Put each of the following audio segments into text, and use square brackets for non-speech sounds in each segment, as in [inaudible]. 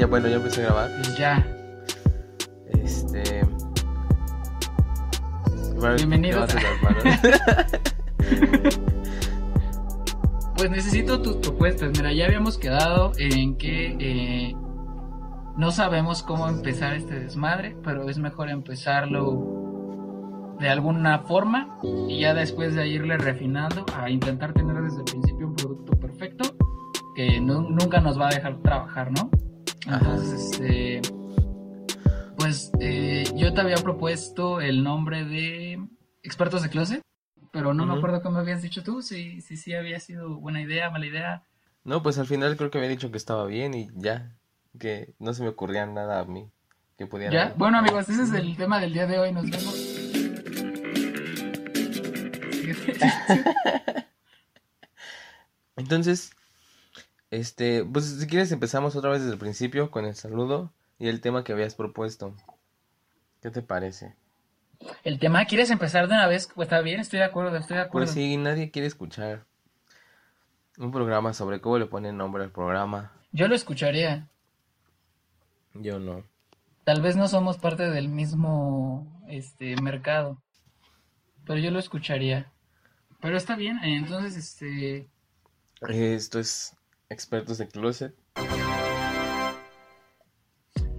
ya bueno, ya empecé a grabar. Ya. Este. Bienvenidos. [laughs] Pues necesito tus propuestas. Mira, ya habíamos quedado en que eh, no sabemos cómo empezar este desmadre, pero es mejor empezarlo de alguna forma y ya después de irle refinando a intentar tener desde el principio un producto perfecto que nu- nunca nos va a dejar trabajar, ¿no? Entonces, este, pues eh, yo te había propuesto el nombre de Expertos de Closet, pero no me acuerdo cómo habías dicho tú, si si sí había sido buena idea, mala idea. No, pues al final creo que había dicho que estaba bien y ya. Que no se me ocurría nada a mí que pudiera. ¿Ya? Bueno, amigos, ese es el tema del día de hoy. Nos vemos. [laughs] [laughs] Entonces, este, pues si quieres empezamos otra vez desde el principio con el saludo y el tema que habías propuesto. ¿Qué te parece? El tema, ¿quieres empezar de una vez? Pues está bien, estoy de acuerdo, estoy de acuerdo. Pues sí, nadie quiere escuchar un programa sobre cómo le ponen nombre al programa. Yo lo escucharía. Yo no. Tal vez no somos parte del mismo este mercado, pero yo lo escucharía. Pero está bien, entonces este Esto es Expertos de Closet.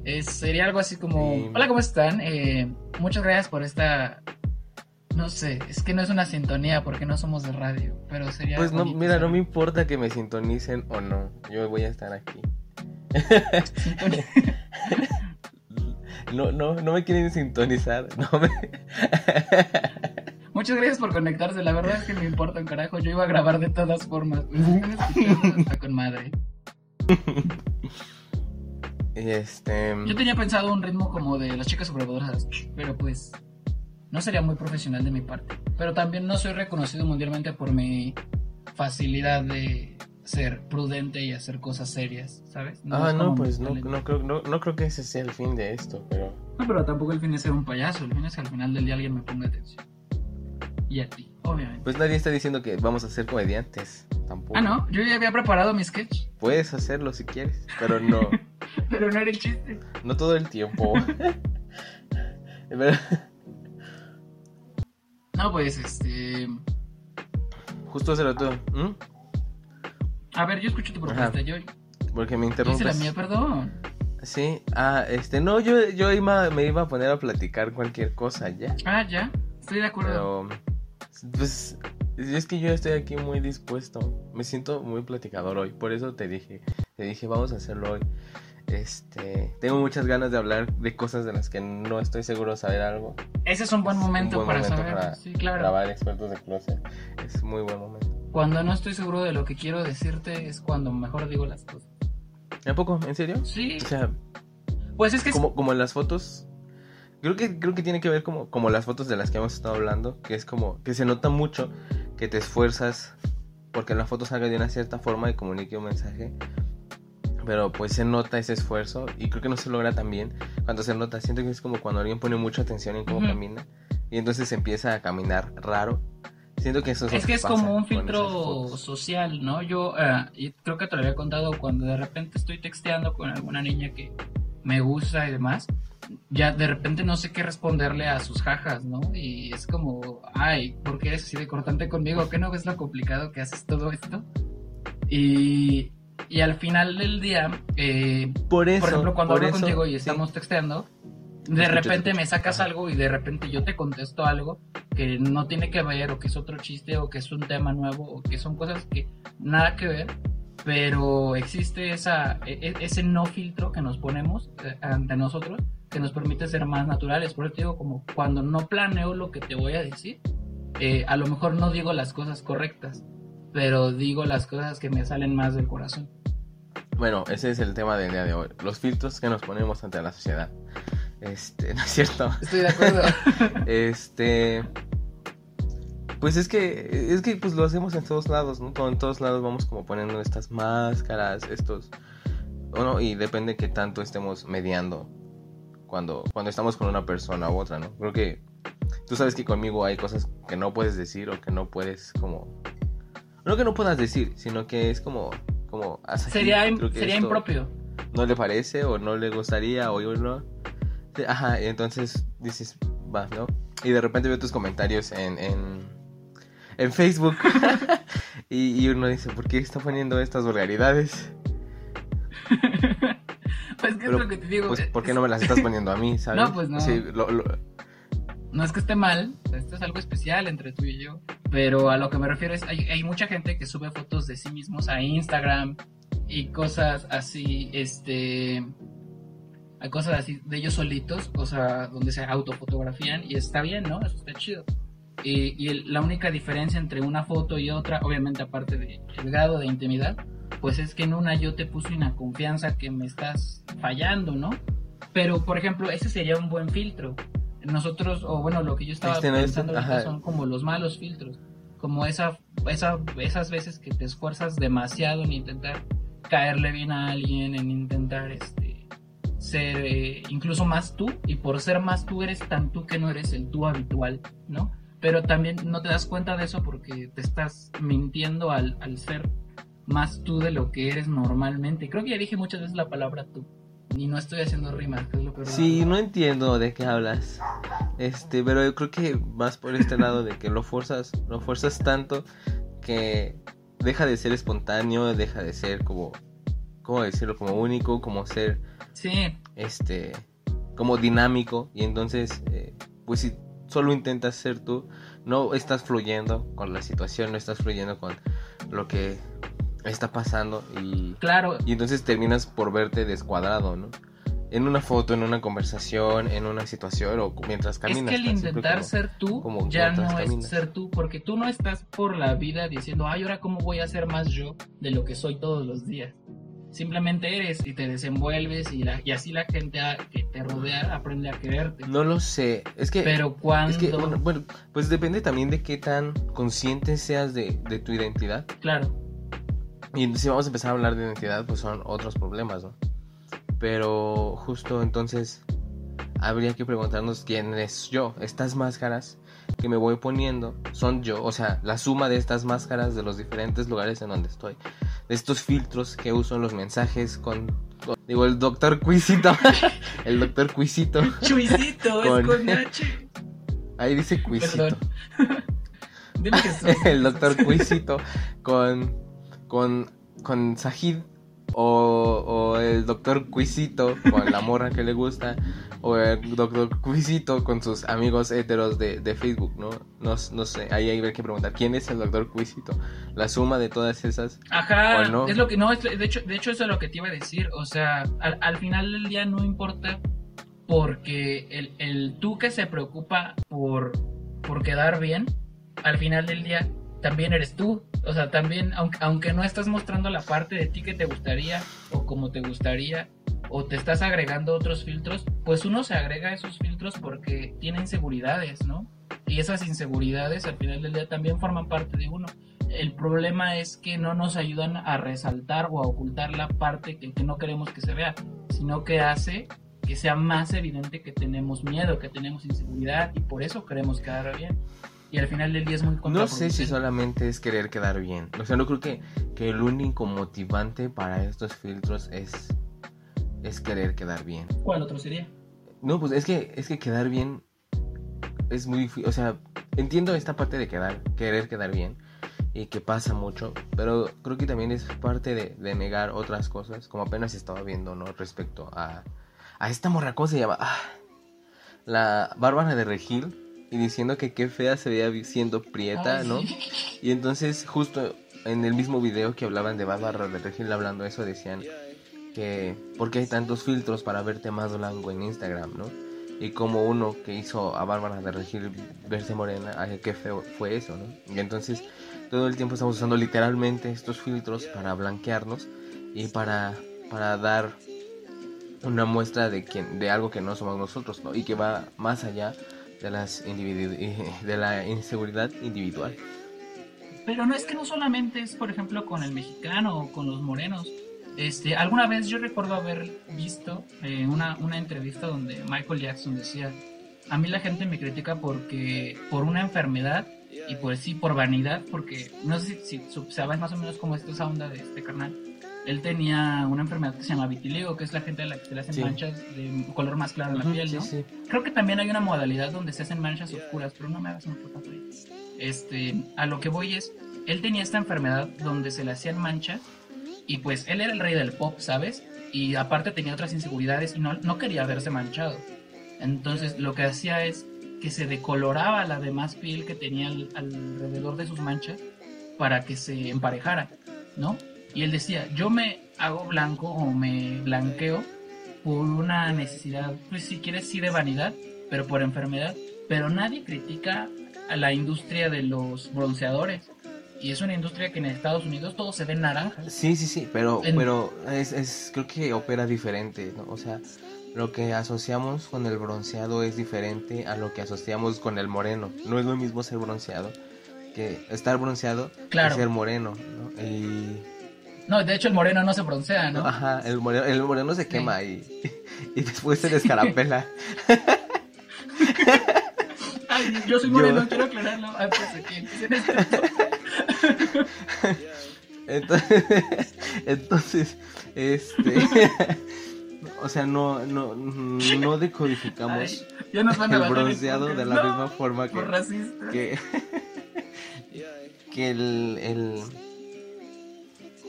es- sería algo así como, Sí. hola, ¿cómo están? Eh, muchas gracias por esta no sé, es que no es una sintonía porque no somos de radio, pero sería Pues no, mira, no me importa que me sintonicen o no. Yo voy a estar aquí. [laughs] No, no, no me quieren sintonizar. No me... [laughs] Muchas gracias por conectarse, la verdad es que me importa un carajo, yo iba a grabar de todas formas. Está con madre. Este. Yo tenía pensado un ritmo como de las chicas sobrepoderosas, pero pues no sería muy profesional de mi parte. Pero también no soy reconocido mundialmente por mi facilidad de ser prudente y hacer cosas serias, ¿sabes? Ah, es no, pues no, no, creo, no, no creo que ese sea el fin de esto, pero. No, pero tampoco el fin es ser un payaso, el fin es que al final del día alguien me ponga atención. Y a ti, obviamente. Pues nadie está diciendo que vamos a ser comediantes. Tampoco. Ah, no, yo ya había preparado mi sketch, Puedes hacerlo si quieres, pero no. [laughs] pero no era el chiste. no todo el tiempo. [laughs] [laughs] No, pues este. Justo hace rato. A ver, yo escucho tu propuesta, Ajá. yo Porque me hice la interrumpes. mía, perdón. Sí, ah, este, no, yo, yo iba, me iba a poner a platicar cualquier cosa ya. Ah, ya, estoy de acuerdo. Pero, pues, es que yo estoy aquí muy dispuesto. Me siento muy platicador hoy. Por eso te dije, te dije, vamos a hacerlo hoy. Este, tengo muchas ganas de hablar de cosas de las que no estoy seguro de saber algo. Ese es un buen un momento buen para momento saber. para sí, claro. Grabar expertos de closet es muy buen momento. Cuando no estoy seguro de lo que quiero decirte es cuando mejor digo las cosas. ¿A poco? ¿En serio? Sí, O sea, pues es que es- como, como en las fotos. Creo que, creo que tiene que ver como, como las fotos de las que hemos estado hablando, que es como que se nota mucho que te esfuerzas porque la foto salga de una cierta forma y comunique un mensaje. Pero pues se nota ese esfuerzo y creo que no se logra tan bien cuando se nota. Siento que es como cuando alguien pone mucha atención en cómo Ujú. camina y entonces empieza a caminar raro. Siento que eso es, es que es como un filtro social, ¿no? Yo, eh, y creo que te lo había contado cuando de repente estoy texteando con alguna niña que me gusta y demás, ya de repente no sé qué responderle a sus jajas, ¿no? Y es como, ay, ¿por qué eres así de cortante conmigo? ¿Qué no ves lo complicado que haces todo esto? Y, y al final del día, eh, Por eso, por ejemplo, cuando por hablo eso, contigo y sí. estamos texteando, Te de escucho, repente me sacas Ajá. algo y de repente yo te contesto algo que no tiene que ver o que es otro chiste o que es un tema nuevo o que son cosas que nada que ver, pero existe esa, e- e- ese no filtro que nos ponemos eh, ante nosotros que nos permite ser más naturales. Por eso te digo, como cuando no planeo lo que te voy a decir, eh, a lo mejor no digo las cosas correctas, pero digo las cosas que me salen más del corazón. Bueno, ese es el tema del día de hoy. Los filtros que nos ponemos ante la sociedad. Este, [laughs] ¿no es cierto? Estoy de acuerdo. [laughs] Este. Pues es que, es que pues lo hacemos en todos lados, ¿no? Todo- En todos lados vamos como poniendo estas máscaras, estos. Bueno, y depende que tanto estemos mediando cuando, cuando estamos con una persona u otra, ¿no? Creo que tú sabes que conmigo hay cosas que no puedes decir o que no puedes como... No que no puedas decir, sino que es como... como haz aquí, sería sería impropio. no le parece o no le gustaría o uno. Ajá, y entonces dices, va, ¿no? Y de repente veo tus comentarios en, en, en Facebook [laughs] y, y uno dice, ¿por qué está poniendo estas vulgaridades? pues, ¿qué es lo que te digo? Pues, ¿por qué no me las estás poniendo a mí, [laughs] sabes? No, pues, no. Sí, lo- lo- No es que esté mal, esto es algo especial entre tú y yo. Pero a lo que me refiero es, hay, hay mucha gente que sube fotos de sí mismos a Instagram y cosas así, este... Hay cosas así de ellos solitos, o sea, donde se autofotografían y está bien, ¿no? Eso está chido. Y, y el- la única diferencia entre una foto y otra, obviamente aparte del grado de intimidad, pues es que en una yo te puse una confianza que me estás fallando, ¿no? Pero, por ejemplo, ese sería un buen filtro. Nosotros, o bueno, lo que yo estaba Este no es- pensando ahorita son como los malos filtros. Como esa, esa, esas veces que te esfuerzas demasiado en intentar caerle bien a alguien, en intentar este, ser eh, incluso más tú, y por ser más tú eres tan tú que no eres el tú habitual, ¿no? Pero también no te das cuenta de eso porque te estás mintiendo al, al ser más tú de lo que eres normalmente. Creo que ya dije muchas veces la palabra tú. Y no estoy haciendo rimas, que es lo peor. Sí, no entiendo de qué hablas. Este, pero yo creo que más por este lado de que lo fuerzas, lo fuerzas tanto que deja de ser espontáneo, deja de ser como, ¿cómo decirlo? Como único, como ser, Sí, este, como dinámico. Y entonces, eh, pues si solo intentas ser tú, no estás fluyendo con la situación, no estás fluyendo con lo que está pasando y claro. y entonces terminas por verte descuadrado, ¿no? En una foto, en una conversación, en una situación o mientras Es caminas. que el intentar como- ser tú como ya no caminas. es ser tú, porque tú no estás por la vida diciendo, ay, ahora cómo voy a ser más yo de lo que soy todos los días. Simplemente eres y te desenvuelves y, la- y así la gente a- que te rodea aprende a quererte. No lo sé. Es que. Pero cuando... es que, bueno, bueno, pues depende también de qué tan consciente seas de, de tu identidad. Claro, Y si vamos a empezar a hablar de identidad, pues son otros problemas, ¿no? Pero justo entonces habría que preguntarnos quién es yo. Estas máscaras que me voy poniendo son yo, o sea, la suma de estas máscaras de los diferentes lugares en donde estoy. Estos filtros que uso en los mensajes con... con- digo, el doctor Cuisito. [laughs] el doctor Cuisito. Chuisito, Con- es con H. Ahí dice Cuisito. Dime Jesús. [laughs] el doctor Cuisito con con con Sajid o, o el doctor Cuisito con la morra que le gusta o el doctor Cuisito con sus amigos héteros de, de Facebook, ¿no? ¿no? No sé, ahí hay que preguntar quién es el doctor Cuisito. La suma de todas esas. Ajá, ¿O no? es lo que no, es- de hecho, de hecho eso es lo que te iba a decir, o sea, al, al final del día no importa porque el, el tú que se preocupa por, por quedar bien, al final del día también eres tú, o sea, también, aunque, aunque no estás mostrando la parte de ti que te gustaría o como te gustaría, o te estás agregando otros filtros, pues uno se agrega esos filtros porque tiene inseguridades, ¿no? Y esas inseguridades al final del día también forman parte de uno. El problema es que no nos ayudan a resaltar o a ocultar la parte que, que no queremos que se vea, sino que hace que sea más evidente que tenemos miedo, que tenemos inseguridad y por eso queremos quedar bien. Y al final del día es muy No sé si solamente es querer quedar bien. O sea, no creo que, que el único motivante para estos filtros es, es querer quedar bien. ¿Cuál otro sería? No, pues es que, es que quedar bien es muy difícil. O sea, entiendo esta parte de quedar, querer quedar bien y que pasa mucho, pero creo que también es parte de, de negar otras cosas, como apenas estaba viendo, ¿no? Respecto a, a esta morra, ¿cómo se llama? Ah, la Bárbara de Regil y diciendo que qué fea se veía siendo prieta, ¿no? Y entonces justo en el mismo video que hablaban de Bárbara de Regil hablando eso decían que porque hay tantos filtros para verte más blanco en Instagram, ¿no? Y como uno que hizo a Bárbara de Regil verse morena, ay, qué feo fue eso, ¿no? Y entonces todo el tiempo estamos usando literalmente estos filtros para blanquearnos y para, para dar una muestra de quien, de algo que no somos nosotros, ¿no? Y que va más allá de las [laughs] la inseguridad individual. Pero no es que no solamente es, por ejemplo, con el mexicano o con los morenos. Este, alguna vez yo recuerdo haber visto eh, una, una entrevista donde Michael Jackson decía, a mí la gente me critica porque por una enfermedad y por sí por vanidad, porque no sé si, si sabes más o menos cómo es esa onda de este carnal. Él tenía una enfermedad que se llama vitiligo, que es la gente a la que se le hacen Sí. manchas de color más claro en la piel, sí, ¿no? sí. Creo que también hay una modalidad donde se hacen manchas oscuras, pero no me hagas mucho caso ahí. Este, a lo que voy es, él tenía esta enfermedad donde se le hacían manchas y pues él era el rey del pop, ¿sabes? Y aparte tenía otras inseguridades y no, no quería verse manchado. Entonces lo que hacía es que se decoloraba la demás piel que tenía al- alrededor de sus manchas para que se emparejara, ¿no? Y él decía, yo me hago blanco o me blanqueo por una necesidad, pues si quieres sí de vanidad, pero por enfermedad. Pero nadie critica a la industria de los bronceadores. Y es una industria que en Estados Unidos todo se ve naranja. Sí, sí, sí, pero, En- pero es, es, creo que opera diferente, ¿no? O sea, lo que asociamos con el bronceado es diferente a lo que asociamos con el moreno. No es lo mismo ser bronceado que estar bronceado Claro. y ser moreno, ¿no? Y, No, de hecho el moreno no se broncea, ¿no? ajá, el moreno, el moreno se Sí. quema y, [laughs] y después se descarapela. [laughs] Ay, yo soy Yo- moreno, quiero aclararlo antes de que empiecen esto. [laughs] Entonces, entonces, este, o sea, no, no, no decodificamos Ay, ya nos van a el bronceado de la misma forma que, racista. que, que el, el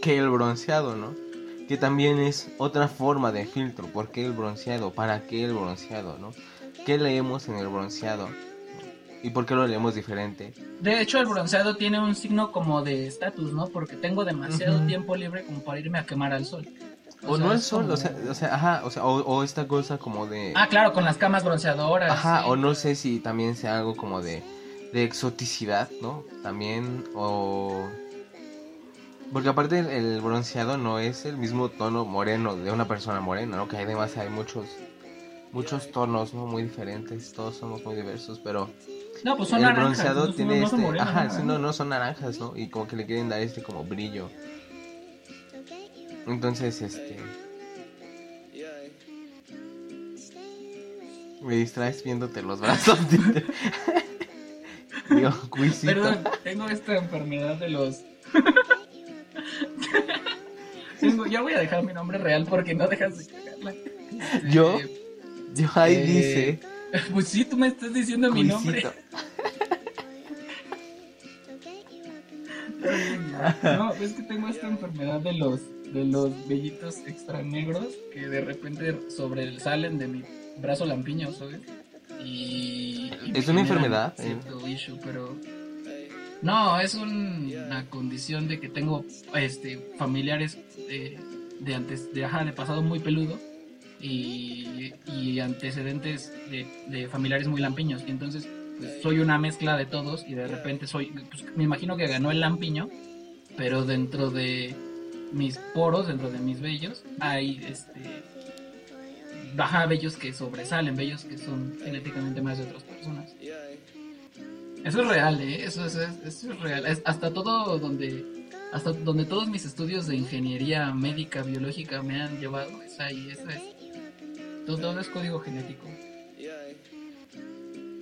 que el bronceado, ¿no? Que también es otra forma de filtro. ¿Por qué el bronceado? ¿Para qué el bronceado, no? ¿Qué leemos en el bronceado? ¿Y por qué lo leemos diferente? De hecho, el bronceado tiene un signo como de estatus, ¿no? Porque tengo demasiado Ujú. tiempo libre como para irme a quemar al sol. O, sea, no el sol, como- o sea, o sea, ajá, o sea, o, o esta cosa como de... Ah, claro, con las camas bronceadoras. Ajá, sí. o no sé si también sea algo como de, de exoticidad, ¿no? También, o... Porque aparte el, bronceado no es el mismo tono moreno de una persona morena, ¿no? Que además hay muchos, muchos tonos, ¿no? Muy diferentes, todos somos muy diversos, pero No, pues son el naranjas. bronceado no tiene este... Ajá, ¿no? no, no son naranjas, ¿no? Y como que le quieren dar este como brillo. Entonces, este... Me distraes viéndote los brazos. [laughs] Dios, cuisito. Perdón, tengo esta enfermedad de los. Ya voy a dejar mi nombre real porque no dejas de cagarla. ¿Yo? Eh, Yo ahí eh, dice. Pues sí, tú me estás diciendo mi nombre. [laughs] No, es que tengo esta enfermedad de los de los vellitos extra negros que de repente sobresalen de mi brazo lampiño, ¿sabes? Y, ¿Es una enfermedad? Cierto issue, pero no, es un- una condición de que tengo este familiares de, de antes de ajá, de pasado muy peludo y, y antecedentes de, de familiares muy lampiños. Y entonces pues, soy una mezcla de todos y de repente soy pues, me imagino que ganó el lampiño pero dentro de mis poros dentro de mis vellos hay este baja vellos que sobresalen vellos que son genéticamente más de otras personas eso es real eh eso es, es- eso es real Es hasta todo donde hasta donde todos mis estudios de ingeniería médica biológica me han llevado es ahí eso es todo, todo es código genético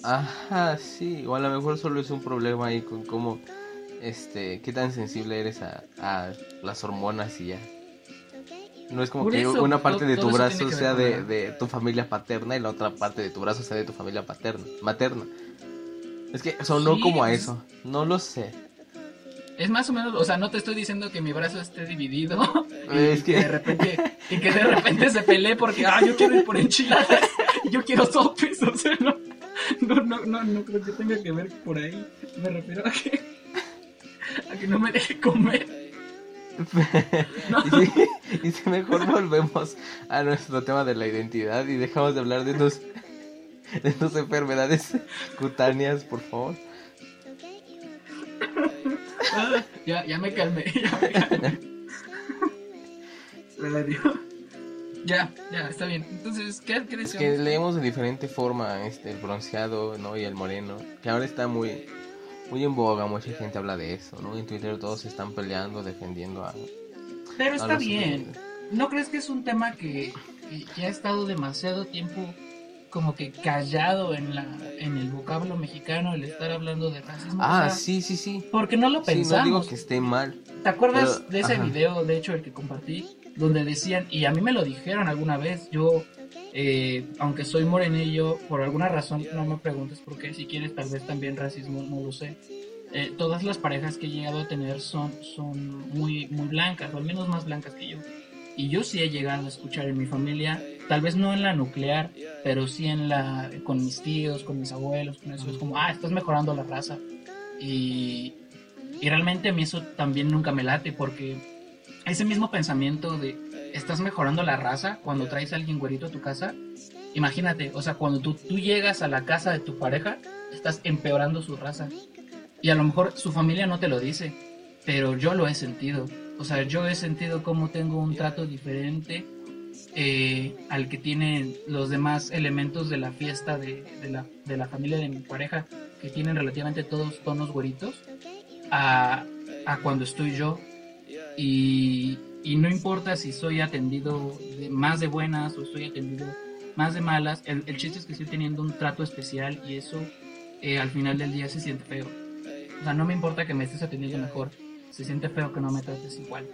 Ajá, sí. O a lo mejor solo es un problema ahí con cómo. Este. Qué tan sensible eres a, a las hormonas y ya. No es como Por que eso, una parte todo- de tu brazo sea de, de tu familia paterna y la otra parte de tu brazo sea de tu familia paterna, materna. Es que sonó Sí, como a eso. No lo sé. es más o menos o sea no te estoy diciendo que mi brazo esté dividido [laughs] y Es que que- de repente y que de repente se pelee porque ah yo quiero ir por enchiladas y yo quiero sopes o sea no no no no no creo que tenga que ver por ahí me refiero a que a que no me deje comer [laughs] No. y, si, y si mejor volvemos a nuestro tema de la identidad y dejamos de hablar de tus, [laughs] de tus enfermedades cutáneas, por favor. Ah, [laughs] ya, ya me calmé, [laughs] ya me calmé. Ya, ya, está bien. Entonces, ¿qué, qué Es decíamos? que leemos de diferente forma este, el bronceado ¿no? y el moreno, que ahora está muy, muy en boga, mucha gente habla de eso, ¿no? En Twitter todos se están peleando, defendiendo a... Pero a está bien. ¿No crees que es un tema que, que ya ha estado demasiado tiempo como que callado en la en el vocablo mexicano el estar hablando de racismo. Ah, o sea, sí, sí, sí. Porque no lo Sí, pensamos. no digo que esté mal. ¿Te acuerdas Pero, de ese ajá. video, de hecho, el que compartí, donde decían, y a mí me lo dijeron alguna vez, yo, eh, aunque soy morenillo, por alguna razón, no me preguntes por qué, si quieres tal vez también racismo, no lo sé. Eh, todas las parejas que he llegado a tener son, son muy, muy blancas, o al menos más blancas que yo. Y yo sí he llegado a escuchar en mi familia, tal vez no en la nuclear, pero sí en la, con mis tíos, con mis abuelos, con eso, es como, ah, estás mejorando la raza. Y, y realmente a mí eso también nunca me late porque ese mismo pensamiento de estás mejorando la raza cuando traes a alguien güerito a tu casa, imagínate, o sea, cuando tú, tú llegas a la casa de tu pareja, estás empeorando su raza. Y a lo mejor su familia no te lo dice, pero yo lo he sentido. O sea, yo he sentido cómo tengo un trato diferente eh, al que tienen los demás elementos de la fiesta de, de la, de la familia de mi pareja, que tienen relativamente todos tonos güeritos, a, a cuando estoy yo. Y, y no importa si soy atendido de- más de buenas o estoy atendido más de malas, el, el chiste es que estoy teniendo un trato especial y eso eh, al final del día se siente feo. O sea, no me importa que me estés atendiendo mejor, se siente feo que no me trates igual.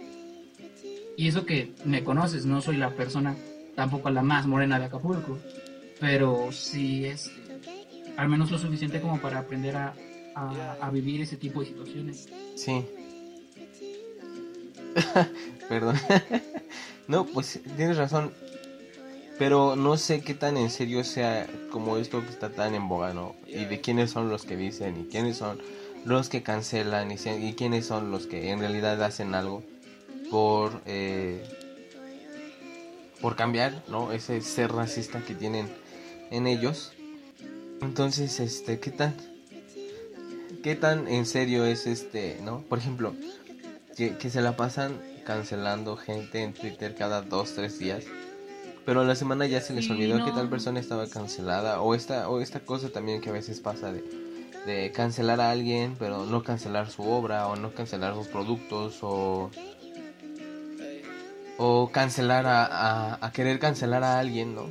Y eso que me conoces, no soy la persona tampoco la más morena de Acapulco, pero sí es al menos lo suficiente como para aprender a, a- vivir ese tipo de situaciones. Sí. [laughs] Perdón. [laughs] no, pues tienes razón. Pero no sé qué tan en serio sea como esto que está tan en boga, ¿no? Y de quiénes son los que dicen y quiénes son los que cancelan y, y quiénes son los que en realidad hacen algo por eh, por cambiar, ¿no? Ese ser racista que tienen en ellos. Entonces, este, ¿qué tan qué tan en serio es este, ¿no? Por ejemplo, que, que se la pasan cancelando gente en Twitter cada dos, tres días. Pero a la semana ya se les Sí, olvidó que tal persona estaba cancelada. O esta, o esta cosa también que a veces pasa de, de cancelar a alguien, pero no cancelar su obra, o no cancelar sus productos, o. O cancelar a, a, a querer cancelar a alguien, ¿no?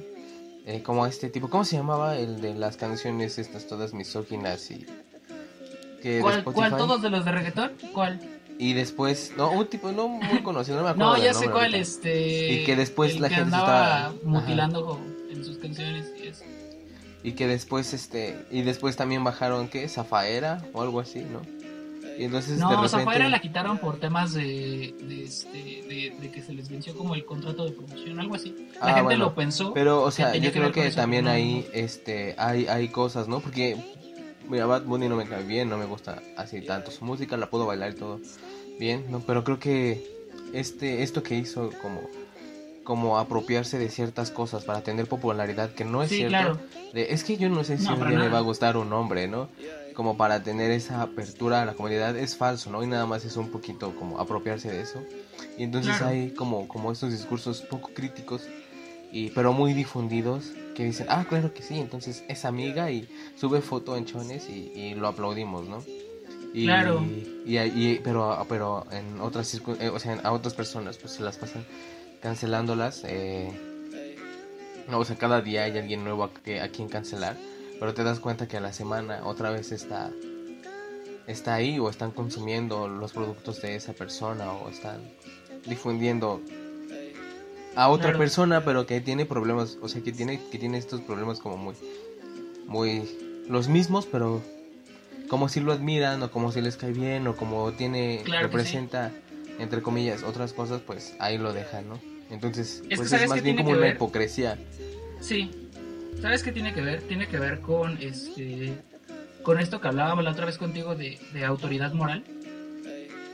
Eh, como a este tipo. ¿Cómo se llamaba el de las canciones estas todas misóginas y. Que ¿Cuál, ¿Cuál? ¿Todos de los de reggaetón? ¿Cuál? Y después, no, un tipo no muy conocido, no me [laughs] acuerdo. No, ya sé cuál, ahorita. este... Y que después el la que gente se andaba estaba- mutilando en sus canciones y eso. Y que después, este, y después también bajaron, ¿qué? Zafaera o algo así, ¿no? Y entonces de No, repente... Zafaera la quitaron por temas de, de, este, de, de que se les venció como el contrato de promoción, algo así. La Ah, gente bueno, lo pensó. Pero, o sea, yo creo que también ahí, este, hay, hay cosas, ¿no? Porque, mira, Bad Bunny no me cae bien, no me gusta así tanto su música, la puedo bailar y todo bien, ¿no? Pero creo que este, esto que hizo como, como apropiarse de ciertas cosas para tener popularidad, que no es Sí, cierto. claro. de- es que yo no sé si No, un día le va a gustar un hombre, ¿no? Como para tener esa apertura a la comunidad es falso, ¿no? Y nada más es un poquito como apropiarse de eso. Y entonces Claro. hay como, como estos discursos poco críticos y pero muy difundidos que dicen, ah, claro que sí, entonces es amiga y sube foto en chones y, y lo aplaudimos, ¿no? Y, Claro. Y, y- pero, pero en otras eh, o sea, a otras personas pues se las pasan cancelándolas. Eh, no, o sea, cada día hay alguien nuevo a, que, a quien cancelar, pero te das cuenta que a la semana otra vez está está ahí o están consumiendo los productos de esa persona o están difundiendo a otra Claro. persona pero que tiene problemas o sea que tiene que tiene estos problemas como muy muy los mismos pero como si lo admiran o como si les cae bien o como tiene Claro representa entre comillas otras cosas pues ahí lo dejan no entonces pues es, ¿sabes más bien como una ver? hipocresía Sí. ¿Sabes qué tiene que ver? Tiene que ver con este con esto que hablábamos la otra vez contigo de, de autoridad moral.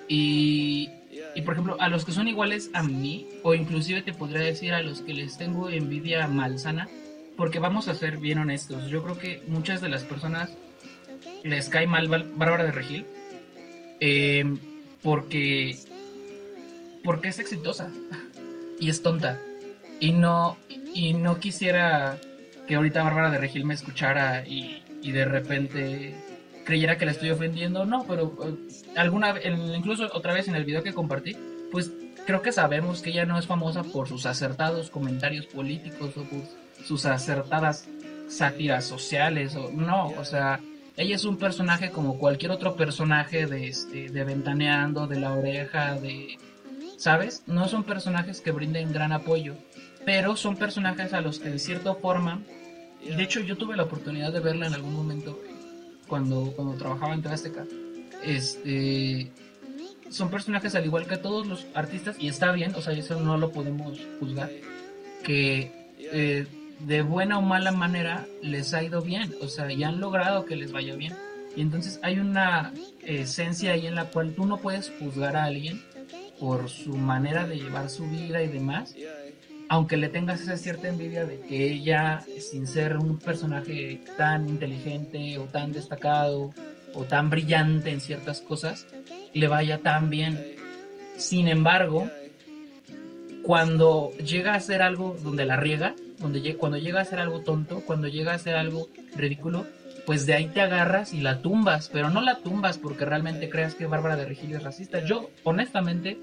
Y, y por ejemplo, a los que son iguales a mí, o inclusive te podría decir a los que les tengo envidia malsana, porque vamos a ser bien honestos, yo creo que muchas de las personas les cae mal Bárbara de Regil eh, porque porque es exitosa [laughs] y es tonta y no y no quisiera que ahorita Bárbara de Regil me escuchara y, y de repente creyera que la estoy ofendiendo no pero eh, alguna en- incluso otra vez en el video que compartí pues creo que sabemos que ella no es famosa por sus acertados comentarios políticos o por sus acertadas sátiras sociales o no, o sea, ella es un personaje como cualquier otro personaje de este de Ventaneando, de La Oreja, de ¿sabes? No son personajes que brinden gran apoyo, pero son personajes a los que de cierta forma de hecho yo tuve la oportunidad de verla en algún momento cuando cuando trabajaba en Azteca. Este son personajes al igual que todos los artistas y está bien, o sea, eso no lo podemos juzgar que eh, de buena o mala manera les ha ido bien, o sea, y han logrado que les vaya bien. Y entonces hay una esencia ahí en la cual tú no puedes juzgar a alguien por su manera de llevar su vida y demás, aunque le tengas esa cierta envidia de que ella, sin ser un personaje tan inteligente o tan destacado o tan brillante en ciertas cosas, le vaya tan bien. Sin embargo, cuando llega a hacer algo donde la riega, donde, cuando llega a hacer algo tonto, cuando llega a hacer algo ridículo, pues de ahí te agarras y la tumbas, pero no la tumbas porque realmente creas que Bárbara de Regil es racista. Yo, honestamente,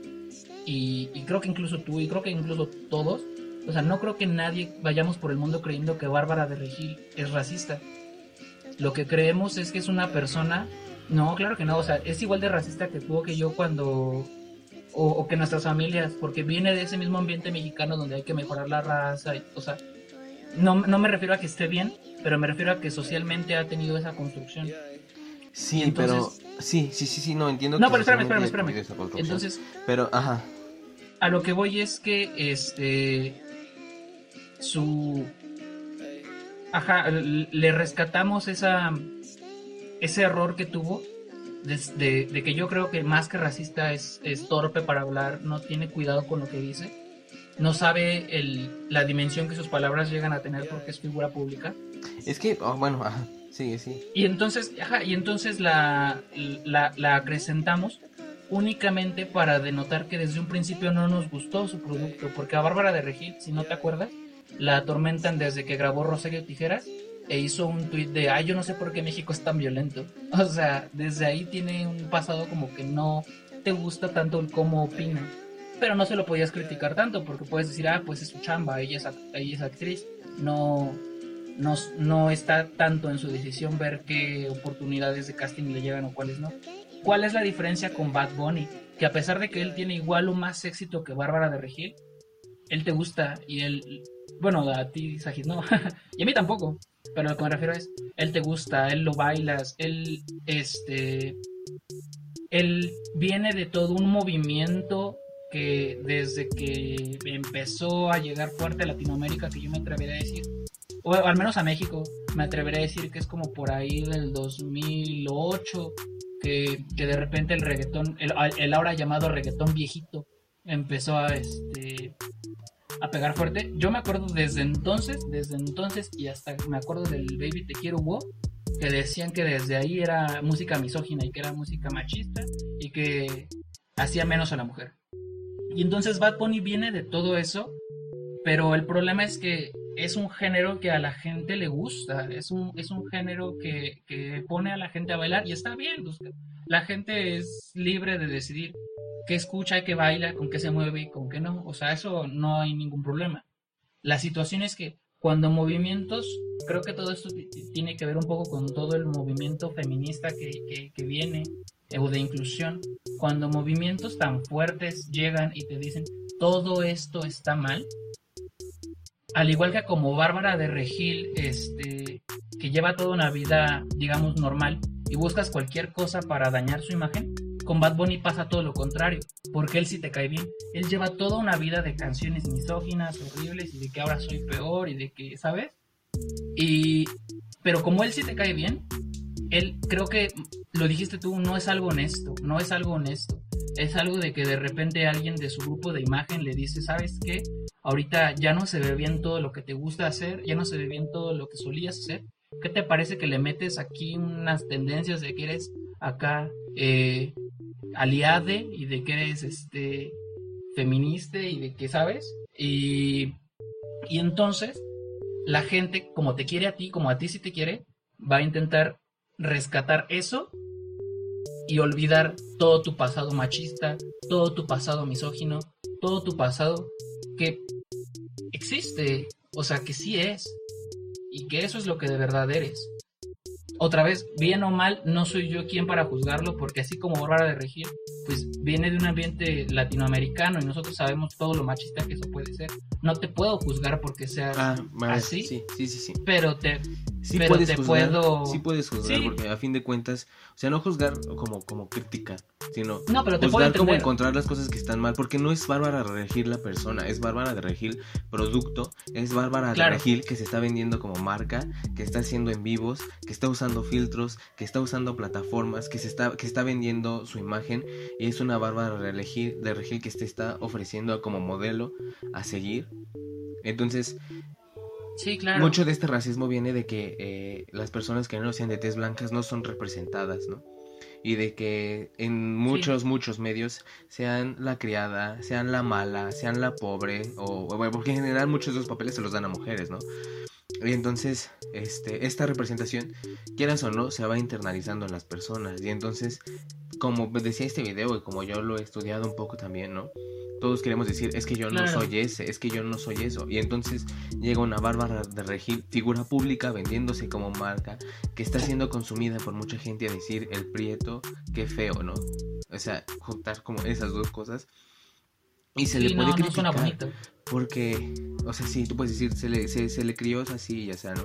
y, creo que incluso tú, y creo que incluso todos, o sea, no creo que nadie vayamos por el mundo creyendo que Bárbara de Regil es racista. Lo que creemos es que es una persona, no, claro que no, o sea, es igual de racista que tú o que yo cuando o, que nuestras familias, porque viene de ese mismo ambiente mexicano donde hay que mejorar la raza, y, o sea, no, no me refiero a que esté bien, pero me refiero a que socialmente ha tenido esa construcción. Sí, pero sí, sí, sí, sí, no entiendo. No, pero espérame, espérame, espérame. Entonces, pero, ajá. A lo que voy es que, este, su, ajá, le rescatamos esa, ese error que tuvo de, que yo creo que más que racista es, es, torpe para hablar, no tiene cuidado con lo que dice, no sabe el, la dimensión que sus palabras llegan a tener porque es figura pública. Es que, oh, bueno, ajá, sí, sí. Y entonces, ajá, y entonces la, la, la acrecentamos únicamente para denotar que desde un principio no nos gustó su producto, porque a Bárbara de Regil, si no te acuerdas, la atormentan desde que grabó Rosario Tijeras e hizo un tuit de, ay, yo no sé por qué México es tan violento. [laughs] O sea, desde ahí tiene un pasado como que no te gusta tanto el cómo opina. Pero no se lo podías criticar tanto porque puedes decir, ah, pues es su chamba, ella es, ella es actriz. No, no, no está tanto en su decisión ver qué oportunidades de casting le llegan o cuáles no. ¿Cuál es la diferencia con Bad Bunny? Que a pesar de que él tiene igual o más éxito que Bárbara de Regil, él te gusta y él, bueno, a ti, Sajid, no, [laughs] y a mí tampoco. Pero lo que me refiero es, él te gusta, él lo bailas, él, este, él viene de todo un movimiento que desde que empezó a llegar fuerte a Latinoamérica, que yo me atrevería a decir, o al menos a México, me atrevería a decir que es como por ahí del 2008, que, que de repente el reggaetón, el, el ahora llamado reggaetón viejito, empezó a, este, a pegar fuerte. Yo me acuerdo desde entonces, desde entonces y hasta me acuerdo del Baby Te Quiero Wo, que decían que desde ahí era música misógina y que era música machista y que hacía menos a la mujer. Y entonces Bad Bunny viene de todo eso, pero el problema es que es un género que a la gente le gusta, es un, es un género que, que pone a la gente a bailar y está bien, la gente es libre de decidir qué escucha, qué baila, con qué se mueve y con qué no. O sea, eso no hay ningún problema. La situación es que cuando movimientos, creo que todo esto tiene que ver un poco con todo el movimiento feminista que, que, viene, o de inclusión, cuando movimientos tan fuertes llegan y te dicen, todo esto está mal, al igual que como Bárbara de Regil, este, que lleva toda una vida, digamos, normal, y buscas cualquier cosa para dañar su imagen, con Bad Bunny pasa todo lo contrario, porque él sí te cae bien. Él lleva toda una vida de canciones misóginas, horribles, y de que ahora soy peor, y de que, ¿sabes? Y. Pero como él sí te cae bien, él creo que lo dijiste tú, no es algo honesto, no es algo honesto. Es algo de que de repente alguien de su grupo de imagen le dice, ¿sabes qué? Ahorita ya no se ve bien todo lo que te gusta hacer, ya no se ve bien todo lo que solías hacer. ¿Qué te parece que le metes aquí unas tendencias de que eres acá eh, aliade y de que eres este feminista y de que sabes y, y entonces la gente como te quiere a ti como a ti si te quiere va a intentar rescatar eso y olvidar todo tu pasado machista todo tu pasado misógino todo tu pasado que existe o sea que sí es y que eso es lo que de verdad eres. Otra vez, bien o mal, no soy yo quien para juzgarlo, porque así como Bárbara de Regil, pues viene de un ambiente latinoamericano y nosotros sabemos todo lo machista que eso puede ser. No te puedo juzgar porque seas Ah, así, Sí, sí, sí. sí. pero te Sí pero puedes te juzgar, puedo sí puedes juzgar Sí. porque a fin de cuentas, o sea, no juzgar como, como crítica, sino No, pero te puedo juzgar como encontrar las cosas que están mal, porque no es Bárbara de Regil la persona, es Bárbara de Regil producto, es Bárbara Claro. de Regil que se está vendiendo como marca, que está haciendo en vivos, que está usando filtros, que está usando plataformas, que se está que está vendiendo su imagen y es una Bárbara de Regil, de Regil que se está ofreciendo como modelo a seguir. Entonces, Sí, claro. mucho de este racismo viene de que eh, las personas que no sean de tez blancas no son representadas, ¿no? Y de que en muchos, muchos medios sean la criada, sean la mala, sean la pobre, o o, bueno, porque en general muchos de esos papeles se los dan a mujeres, ¿no? Y entonces, este, esta representación, quieras o no, se va internalizando en las personas. Y entonces, como decía este video y como yo lo he estudiado un poco también, ¿no? Todos queremos decir, es que yo no Claro. soy ese, es que yo no soy eso. Y entonces llega una Bárbara de Regil, figura pública, vendiéndose como marca, que está siendo consumida por mucha gente a decir el prieto, qué feo, ¿no? O sea, juntar como esas dos cosas. Y se Sí, le puede no criticar. suena bonito. Porque, o sea, sí, tú puedes decir, se le, se, se le crió así, ya sea, ¿no?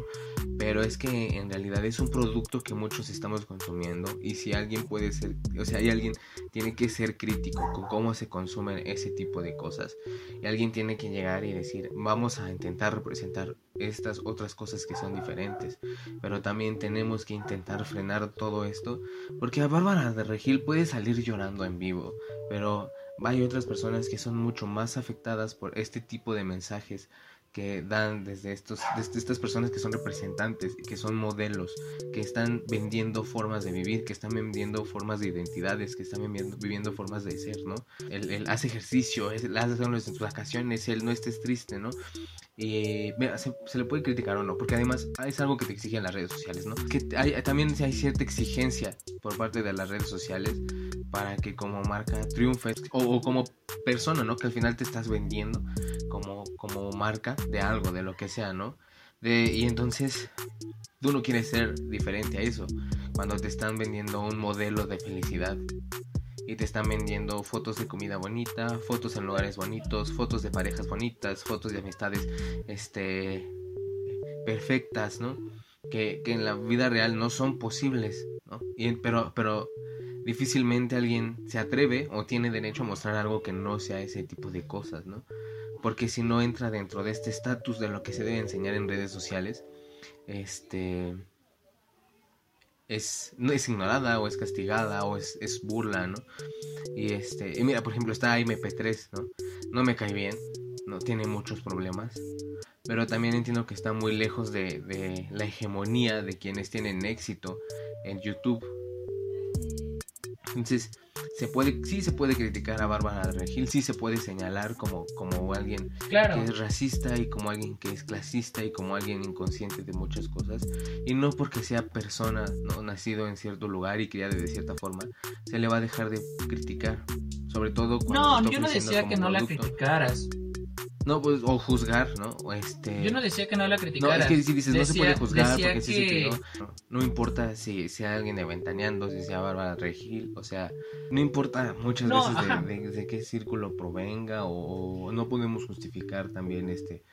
Pero es que en realidad es un producto que muchos estamos consumiendo y si alguien puede ser, o sea, hay alguien tiene que ser crítico con cómo se consumen ese tipo de cosas. Y alguien tiene que llegar y decir, vamos a intentar representar estas otras cosas que son diferentes. Pero también tenemos que intentar frenar todo esto, porque a Bárbara de Regil puede salir llorando en vivo, pero hay otras personas que son mucho más afectadas por este tipo de mensajes que dan desde estos desde estas personas que son representantes que son modelos que están vendiendo formas de vivir que están vendiendo formas de identidades que están viviendo, viviendo formas de ser no él, él hace ejercicio él hace en sus vacaciones él no estés triste no y se, se le puede criticar o no porque además es algo que te exigen las redes sociales no que hay, también hay cierta exigencia por parte de las redes sociales para que como marca triunfes o, como persona, ¿no? Que al final te estás vendiendo como, como marca de algo, de lo que sea, ¿no? De, y entonces tú no quieres ser diferente a eso cuando te están vendiendo un modelo de felicidad y te están vendiendo fotos de comida bonita, fotos en lugares bonitos, fotos de parejas bonitas, fotos de amistades este perfectas, ¿no? Que, que en la vida real no son posibles, pero, pero difícilmente alguien se atreve o tiene derecho a mostrar algo que no sea ese tipo de cosas, ¿no? Porque si no entra dentro de este estatus de lo que se debe enseñar en redes sociales, este es es ignorada o es castigada o es, es burla, ¿no? Y este, y mira, por ejemplo, está MP3, ¿no? No me cae bien, no tiene muchos problemas, pero también entiendo que está muy lejos de, de la hegemonía de quienes tienen éxito en YouTube entonces, se puede, sí se puede criticar a Bárbara Regil, sí se puede señalar como, como alguien claro. que es racista y como alguien que es clasista y como alguien inconsciente de muchas cosas. Y no porque sea persona, ¿no? nacido en cierto lugar y criado de cierta forma, se le va a dejar de criticar. Sobre todo cuando No, yo no decía que no la criticaras. No, pues, o juzgar, ¿no? O este... Yo no decía que no la criticaras. No, es que si dices, decía, no se puede juzgar porque sí se que... crió. No, no importa si sea alguien de Ventaneando, si sea Bárbara Regil, o sea, no importa muchas No, veces de, de- de qué círculo provenga o, o no podemos justificar también este,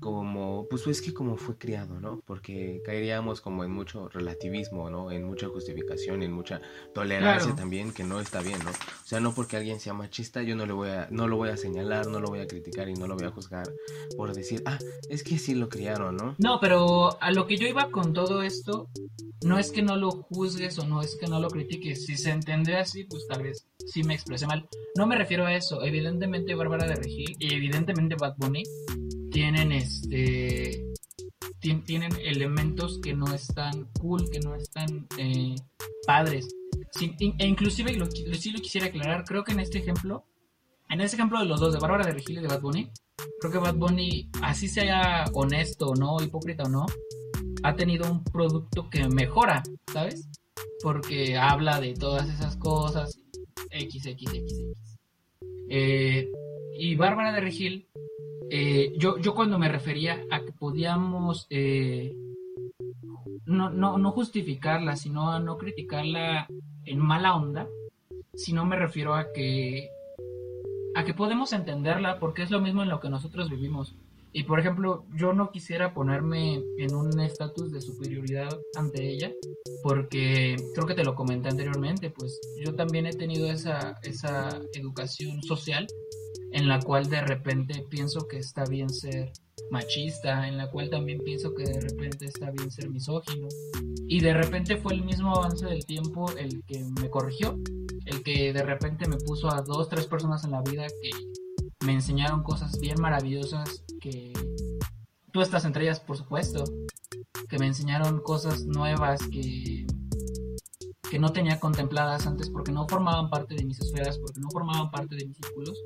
como, pues es que como fue criado, ¿no? Porque caeríamos como en mucho relativismo, ¿no? En mucha justificación, en mucha tolerancia Claro. también, que no está bien, ¿no? O sea, no porque alguien sea machista, yo no le voy a, no lo voy a señalar, no lo voy a criticar y no lo voy a juzgar por decir, ah, es que sí lo criaron, ¿no? No, pero a lo que yo iba con todo esto, no es que no lo juzgues o no es que no lo critiques. Si se entiende así, pues tal vez sí me expresé mal. No me refiero a eso. Evidentemente Bárbara de Regil y evidentemente Bad Bunny tienen este tien- tienen elementos que no están cool, que no están eh, padres. Sí, in- e inclusive lo, lo- sí lo quisiera aclarar, creo que en este ejemplo, en este ejemplo de los dos, de Bárbara de Regil y de Bad Bunny, creo que Bad Bunny, así sea honesto o no, hipócrita o no, ha tenido un producto que mejora, ¿sabes? Porque habla de todas esas cosas, X, X. Eh, y Bárbara de Regil, eh, yo, yo cuando me refería a que podíamos eh, no, no, no justificarla, sino no criticarla en mala onda, sino me refiero a que a que podemos entenderla porque es lo mismo en lo que nosotros vivimos. Y por ejemplo, yo no quisiera ponerme en un estatus de superioridad ante ella, porque creo que te lo comenté anteriormente, pues yo también he tenido esa, esa educación social en la cual de repente pienso que está bien ser machista, en la cual también pienso que de repente está bien ser misógino. Y de repente fue el mismo avance del tiempo el que me corrigió, el que de repente me puso a dos, tres personas en la vida que me enseñaron cosas bien maravillosas que tú estás entre ellas, por supuesto, que me enseñaron cosas nuevas que que no tenía contempladas antes porque no formaban parte de mis esferas, porque no formaban parte de mis círculos.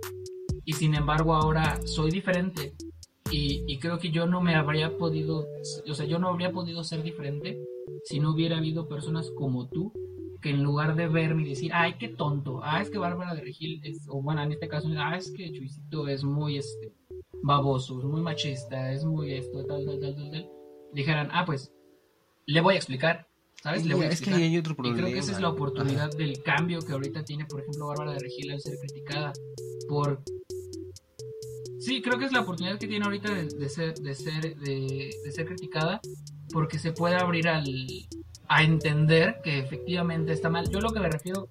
Y sin embargo ahora soy diferente y, creo que yo no me habría podido, o sea, yo no habría podido ser diferente si no hubiera habido personas como tú que en lugar de verme y decir, ay, qué tonto, ah, es que Bárbara de Regil es, o bueno, en este caso, ah, es que Chuisito es muy, este, baboso, es muy machista, es muy esto, tal, tal, tal, tal, tal, dijeran, ah, pues, le voy a explicar, ¿sabes? Le voy a explicar. Es que hay otro problema. Y creo que esa es la oportunidad del cambio que ahorita tiene, por ejemplo, Bárbara de Regil al ser criticada por Sí, creo que es la oportunidad que tiene ahorita de, ser, de, ser, de, ser criticada, porque se puede abrir al, a entender que efectivamente está mal. Yo lo que me refiero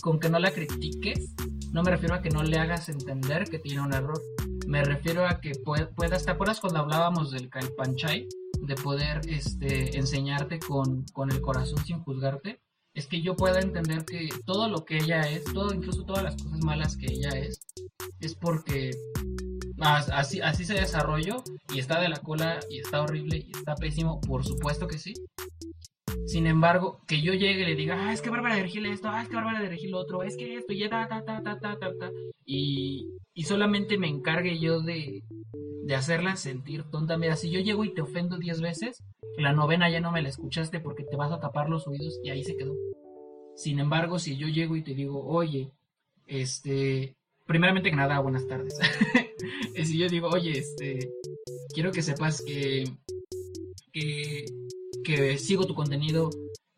con que no la critiques, no me refiero a que no le hagas entender que tiene un error. Me refiero a que puedas, ¿te acuerdas cuando hablábamos del Kalpanchai? De poder este, enseñarte con, con el corazón sin juzgarte. Es que yo pueda entender que todo lo que ella es, todo, incluso todas las cosas malas que ella es, es porque así, así se desarrolló y está de la cola y está horrible y está pésimo, por supuesto que sí. Sin embargo, que yo llegue y le diga, ah, es que Bárbara de Regil esto, ah, es que Bárbara de otro, es que esto, y ya, ta, ta, ta, ta, ta, ta, y, y solamente me encargue yo de, de hacerla sentir tonta. Mira, si yo llego y te ofendo diez veces, la novena ya no me la escuchaste porque te vas a tapar los oídos y ahí se quedó. Sin embargo, si yo llego y te digo, oye, este, primeramente que nada, buenas tardes. [laughs] si yo digo, oye, este, quiero que sepas que, que, sigo tu contenido,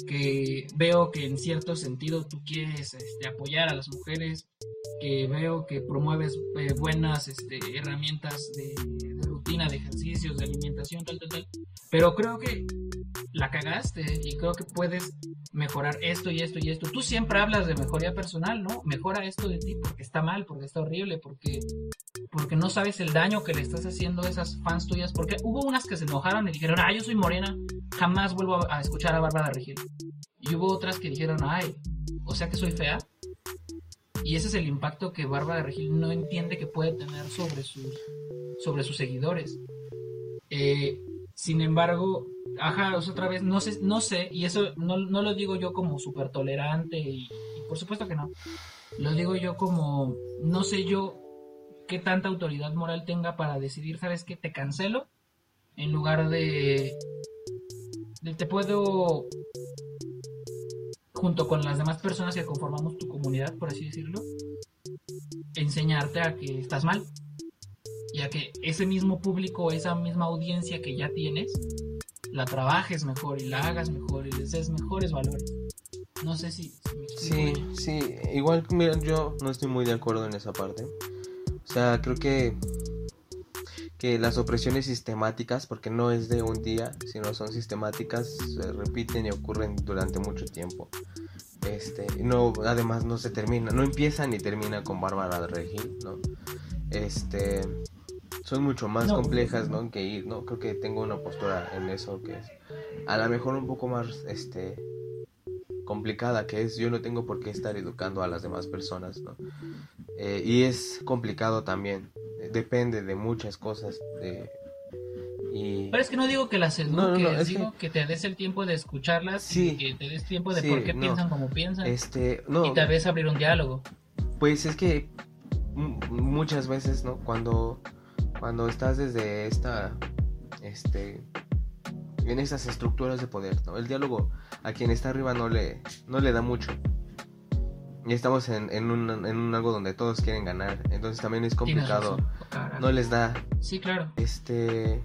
que veo que en cierto sentido tú quieres este, apoyar a las mujeres, que veo que promueves eh, buenas este, herramientas de, de, rutina, de ejercicios, de alimentación, tal, tal, tal. Pero creo que la cagaste y creo que puedes mejorar esto y esto y esto. Tú siempre hablas de mejoría personal, ¿no? Mejora esto de ti porque está mal, porque está horrible, porque porque no sabes el daño que le estás haciendo a esas fans tuyas, porque hubo unas que se enojaron y dijeron, "Ah, yo soy morena, jamás vuelvo a, escuchar a Bárbara Regil." Y hubo otras que dijeron, "Ay, o sea que soy fea." Y ese es el impacto que Bárbara Regil no entiende que puede tener sobre sus sobre sus seguidores. Eh, sin embargo, ajá, otra vez, no sé, no sé, y eso no, no lo digo yo como súper tolerante, y, por supuesto que no. Lo digo yo como, no sé yo qué tanta autoridad moral tenga para decidir, ¿sabes qué? Te cancelo, en lugar de, de te puedo, junto con las demás personas que conformamos tu comunidad, por así decirlo, enseñarte a que estás mal ya que ese mismo público, esa misma audiencia que ya tienes, la trabajes mejor y la hagas mejor y les des mejores valores. No sé si... sí, sí, igual mira, yo no estoy muy de acuerdo en esa parte. O sea, creo que que las opresiones sistemáticas, porque no es de un día, sino son sistemáticas, se repiten y ocurren durante mucho tiempo. Este, no, además no se termina, no empieza ni termina con Bárbara de Regil, ¿no? Este, son mucho más complejas, ¿no? Que ir, ¿no? Creo que tengo una postura en eso que es a lo mejor un poco más, este, complicada, que es yo no tengo por qué estar educando a las demás personas, ¿no? Eh, y es complicado también, depende de muchas cosas, de... Y... Pero es que no digo que las eduques, digo que... te des el tiempo de escucharlas y que te des tiempo de por qué piensan como piensan este, y tal vez abrir un diálogo. Pues es que muchas veces, ¿no? Cuando cuando estás desde esta, este, en esas estructuras de poder, ¿no? El diálogo a quien está arriba no le, no le da mucho. Y estamos en, en, un, en un algo donde todos quieren ganar, entonces también es complicado. No les da. Sí, claro. Este.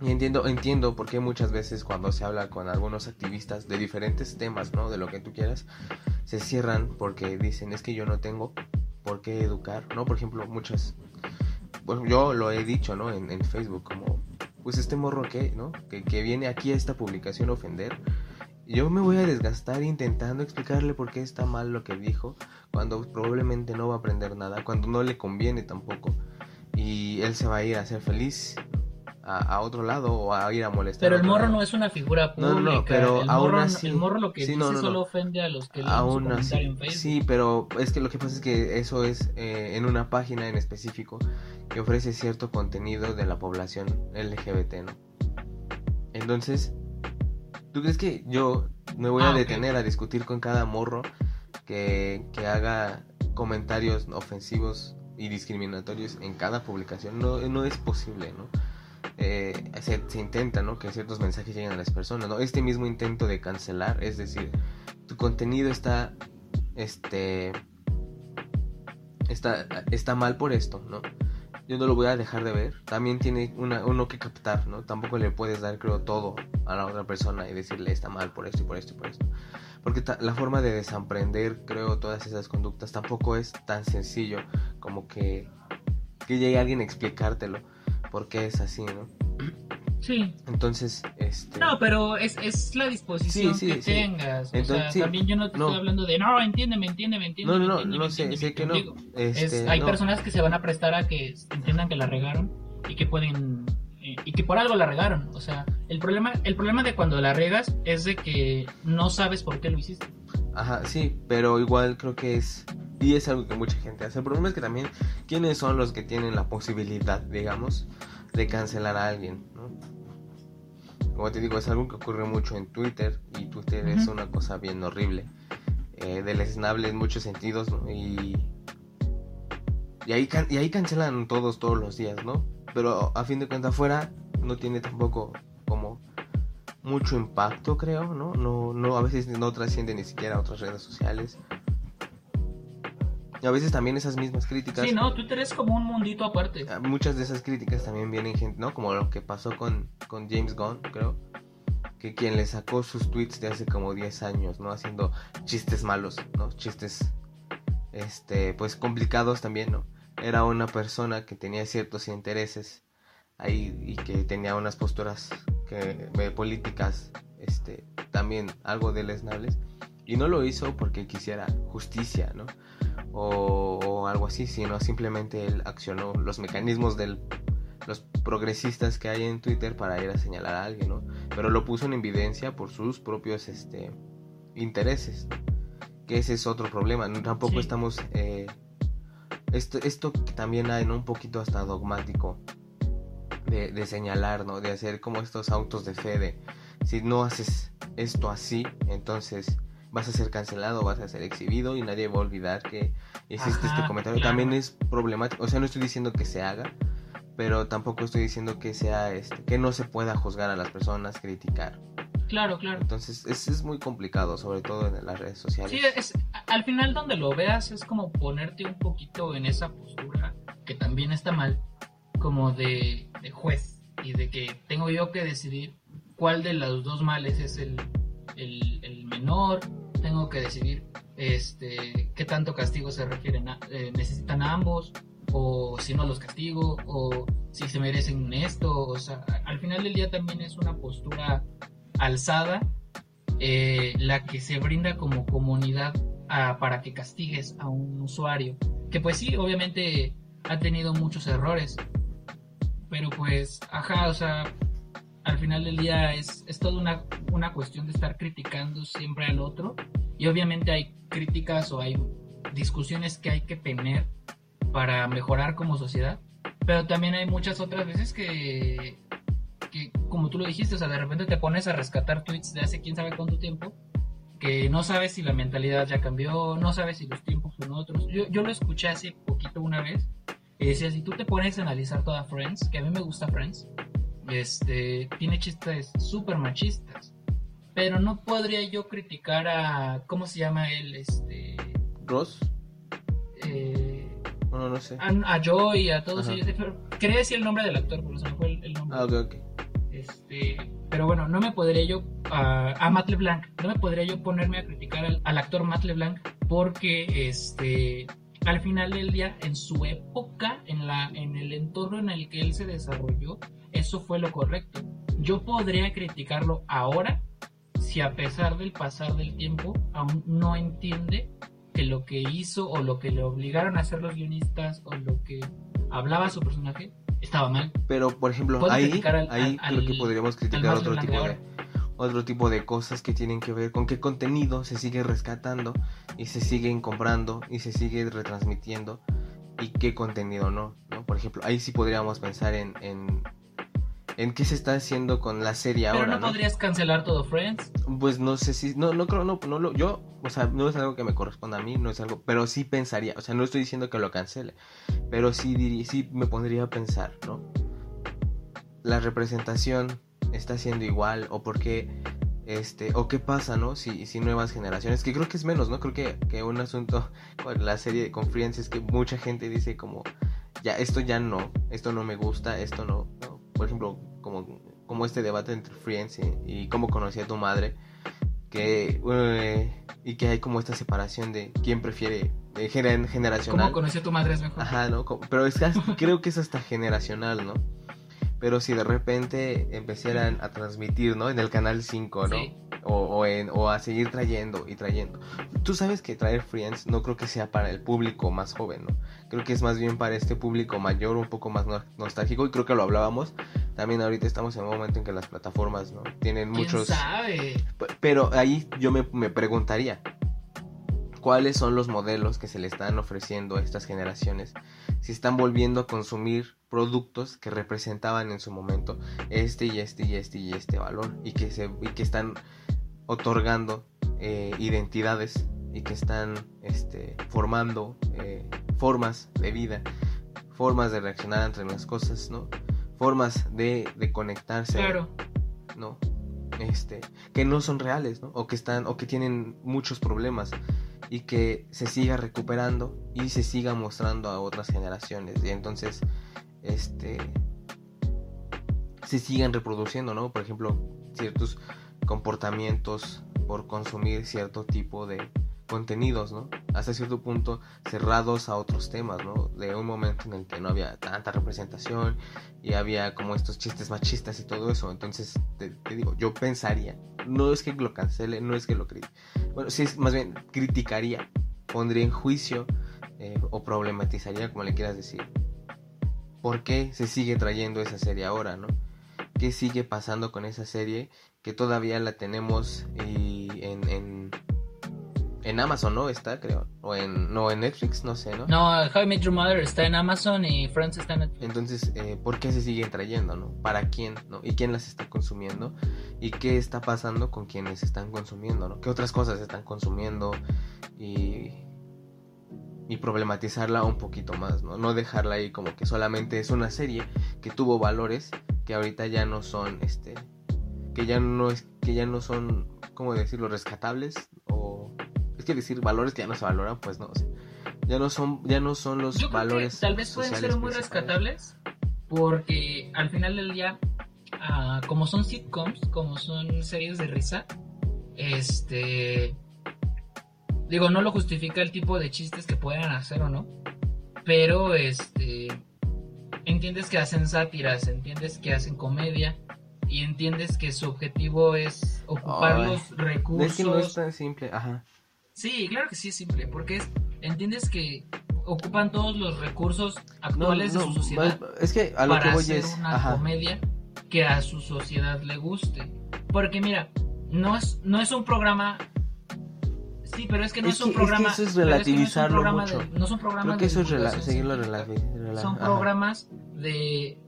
Y entiendo, entiendo por qué muchas veces cuando se habla con algunos activistas de diferentes temas, ¿no? De lo que tú quieras, se cierran porque dicen, es que yo no tengo por qué educar, ¿no? Por ejemplo, muchas... Bueno, yo lo he dicho, ¿no? En, en Facebook, como, pues este morro que, ¿no? Que, que viene aquí a esta publicación a ofender. Yo me voy a desgastar intentando explicarle por qué está mal lo que dijo, cuando probablemente no va a aprender nada, cuando no le conviene tampoco. Y él se va a ir a ser feliz a, otro lado o a ir a molestar. Pero el morro no es una figura pública. No, no, pero el aún morro, así. El morro lo que dice solo ofende a los que le aún así, en Facebook. Sí, pero es que lo que pasa es que eso es eh, en una página en específico que ofrece cierto contenido de la población LGBT, ¿no? Entonces, ¿tú crees que yo me voy a ah, detener a discutir con cada morro que, que haga comentarios ofensivos y discriminatorios en cada publicación? No, no es posible, ¿no? Eh, se, intenta, ¿no? Que ciertos mensajes lleguen a las personas. Este mismo intento de cancelar, es decir, tu contenido está, este, está, está mal por esto, ¿no? Yo no lo voy a dejar de ver. También tiene una, uno que captar, ¿no? Tampoco le puedes dar, creo, todo a la otra persona y decirle está mal por esto y por esto y por esto. Porque la forma de desaprender, creo, todas esas conductas tampoco es tan sencillo como que, que llegue alguien a explicártelo porque es así, ¿no? Sí. Entonces, este... No, pero es, es la disposición que tengas. o sea, también yo no te estoy hablando de, no, entiéndeme, entiéndeme, entiéndeme. No, no, no, no sé, sé que no. Este, hay personas que se van a prestar a que entiendan que la regaron y que pueden eh, y que por algo la regaron. O sea, el problema, el problema de cuando la regas es de que no sabes por qué lo hiciste. Ajá, sí, pero igual creo que es y es algo que mucha gente hace. El problema es que también, ¿quiénes son los que tienen la posibilidad, digamos, de cancelar a alguien? ¿no? Como te digo, es algo que ocurre mucho en Twitter y Twitter es una cosa bien horrible, eh, deleznable en muchos sentidos, ¿no? Y, y, ahí y ahí cancelan todos, todos los días, ¿no? Pero a fin de cuentas, afuera no tiene tampoco como mucho impacto, creo, ¿no? No, no a veces no trasciende ni siquiera a otras redes sociales. Y a veces también esas mismas críticas. Sí, no, Twitter es como un mundito aparte. Ah, muchas de esas críticas también vienen gente, ¿no? Como lo que pasó con, con James Gunn, creo. Que quien le sacó sus tweets de hace como 10 años, ¿no? Haciendo chistes malos, ¿no? Chistes, este, pues complicados también, ¿no? Era una persona que tenía ciertos intereses ahí y que tenía unas posturas que, eh, políticas, este, también algo deleznables. Y no lo hizo porque quisiera justicia, ¿no? o, algo así, sino simplemente él accionó los mecanismos de los progresistas que hay en Twitter para ir a señalar a alguien, ¿no? Pero lo puso en evidencia por sus propios este, intereses, que ese es otro problema, tampoco estamos... Eh, esto, esto también hay un poquito hasta dogmático de, de, señalar, ¿no? De hacer como estos autos de fe de si no haces esto así, entonces vas a ser cancelado, vas a ser exhibido y nadie va a olvidar que existe este comentario. También es problemático, o sea, no estoy diciendo que se haga, pero tampoco estoy diciendo que sea este, que no se pueda juzgar a las personas, criticar. Claro, claro. Entonces es, es muy complicado, sobre todo en las redes sociales. Sí, es, al final donde lo veas es como ponerte un poquito en esa postura que también está mal, como de, de juez y de que tengo yo que decidir cuál de los dos males es el, el, menor, tengo que decidir este, qué tanto castigo se refieren a, eh, necesitan a ambos, o si no los castigo, o si se merecen esto, o sea, al final del día también es una postura alzada eh, la que se brinda como comunidad para que castigues a un usuario, que pues sí, obviamente ha tenido muchos errores, pero pues, ajá, o sea, al final del día es, es toda una, una cuestión de estar criticando siempre al otro y obviamente hay críticas o hay discusiones que hay que tener para mejorar como sociedad, pero también hay muchas otras veces que, que como tú lo dijiste, o sea, de repente te pones a rescatar tweets de hace quién sabe cuánto tiempo, que no sabes si la mentalidad ya cambió, no sabes si los tiempos son otros. Yo, yo lo escuché hace poquito una vez y decía, si tú te pones a analizar toda Friends, que a mí me gusta Friends, este, tiene chistes súper machistas. Pero no podría yo criticar a. ¿Cómo se llama él? Este. Ross. Eh, no, no sé. A, Joy, a todos ellos. Quería decir el nombre del actor, pero se me fue el, nombre. Ah, ok, ok. Este, pero bueno, no me podría yo a, a Matt LeBlanc, no me podría yo ponerme a criticar al, al actor Matt LeBlanc porque este al final del día, en su época, en, la, en el entorno en el que él se desarrolló, eso fue lo correcto. Yo podría criticarlo ahora si a pesar del pasar del tiempo aún no entiende que lo que hizo o lo que le obligaron a hacer los guionistas o lo que hablaba su personaje estaba mal. Pero, por ejemplo, ahí, al- ahí al- creo que podríamos criticar otro tipo de de otro tipo de cosas que tienen que ver con qué contenido se sigue rescatando y se siguen comprando y se sigue retransmitiendo y qué contenido no, ¿no? Por ejemplo, ahí sí podríamos pensar en, en, en qué se está haciendo con la serie Pero ahora, no, ¿no? podrías cancelar todo Friends. Pues no sé si, no, no creo, no, no lo, yo, o sea, no es algo que me corresponda a mí, no es algo, pero sí pensaría, o sea, no estoy diciendo que lo cancele, pero sí, diría, sí me pondría a pensar, ¿no? La representación está siendo igual, o por qué, este, o qué pasa, ¿no? Si, si nuevas generaciones, que creo que es menos, ¿no? Creo que, que un asunto [laughs] con la serie con Friends es que mucha gente dice como, ya, esto ya no, esto no me gusta, esto no, ¿no? Por ejemplo, como, como este debate entre Friends y, y cómo conocí a tu madre, que, eh, y que hay como esta separación de quién prefiere, de gener- generacional. ¿Cómo conocí a tu madre es mejor? Ajá, ¿no? Como- Pero es que [laughs] creo que es hasta generacional, ¿no? Pero si de repente empezaran a transmitir, ¿no? En el canal 5, ¿no? Sí. O, o, en, o a seguir trayendo y trayendo. Tú sabes que traer Friends no creo que sea para el público más joven, ¿no? Creo que es más bien para este público mayor, un poco más no- nostálgico. Y creo que lo hablábamos. También ahorita estamos en un momento en que las plataformas, ¿no? Tienen ¿Quién muchos... sabe? Pero ahí yo me, me preguntaría, ¿cuáles son los modelos que se le están ofreciendo a estas generaciones? Si están volviendo a consumir productos que representaban en su momento este y este y este y este valor y que, se, y que están otorgando eh, identidades y que están este, formando eh, formas de vida, formas de reaccionar entre las cosas, ¿no? Formas de, de conectarse. Claro. ¿no? Este, que no son reales, ¿no? O que están, o que tienen muchos problemas y que se siga recuperando y se siga mostrando a otras generaciones y entonces, este, se sigan reproduciendo, ¿no? Por ejemplo, ciertos comportamientos por consumir cierto tipo de contenidos, ¿no? Hasta cierto punto cerrados a otros temas, ¿no? De un momento en el que no había tanta representación y había como estos chistes machistas y todo eso. Entonces, te, te digo, yo pensaría, no es que lo cancele, no es que lo critique. Bueno, sí, más bien criticaría, pondría en juicio eh, o problematizaría, como le quieras decir. ¿Por qué se sigue trayendo esa serie ahora, no? ¿Qué sigue pasando con esa serie que todavía la tenemos y en, en, en Amazon, ¿no? Está, creo. O en, no, en Netflix, no sé, ¿no? No, How I Met Your Mother está en Amazon y Friends está en Netflix. Entonces, eh, ¿por qué se siguen trayendo, no? ¿Para quién, no? ¿Y quién las está consumiendo? ¿Y qué está pasando con quienes están consumiendo, no? ¿Qué otras cosas están consumiendo? Y, y problematizarla un poquito más, ¿no? No dejarla ahí como que solamente es una serie que tuvo valores que ahorita ya no son, este, que ya no es, que ya no son, ¿cómo decirlo? Rescatables o que decir valores que ya no se valoran, pues no, o sea, ya no son, ya no son los Yo creo valores. que tal vez pueden ser muy rescatables porque al final del día, ah, como son sitcoms, como son series de risa, este, digo, no lo justifica el tipo de chistes que puedan hacer o no, pero este, entiendes que hacen sátiras, entiendes que hacen comedia y entiendes que su objetivo es ocupar los recursos. Es que no es tan simple, ajá. Sí, claro que sí es simple, porque es, entiendes que ocupan todos los recursos actuales No, de su sociedad es que a lo para que voy hacer es, una ajá. comedia que a su sociedad le guste. Porque mira, no es, no es un programa... Sí, pero es que no Es es, un es que programa... eso es pero que no relativizarlo programa mucho. de- no son programas Creo que de eso es rela- divulgación seguirlo científica. relati- rela- Son ajá. programas de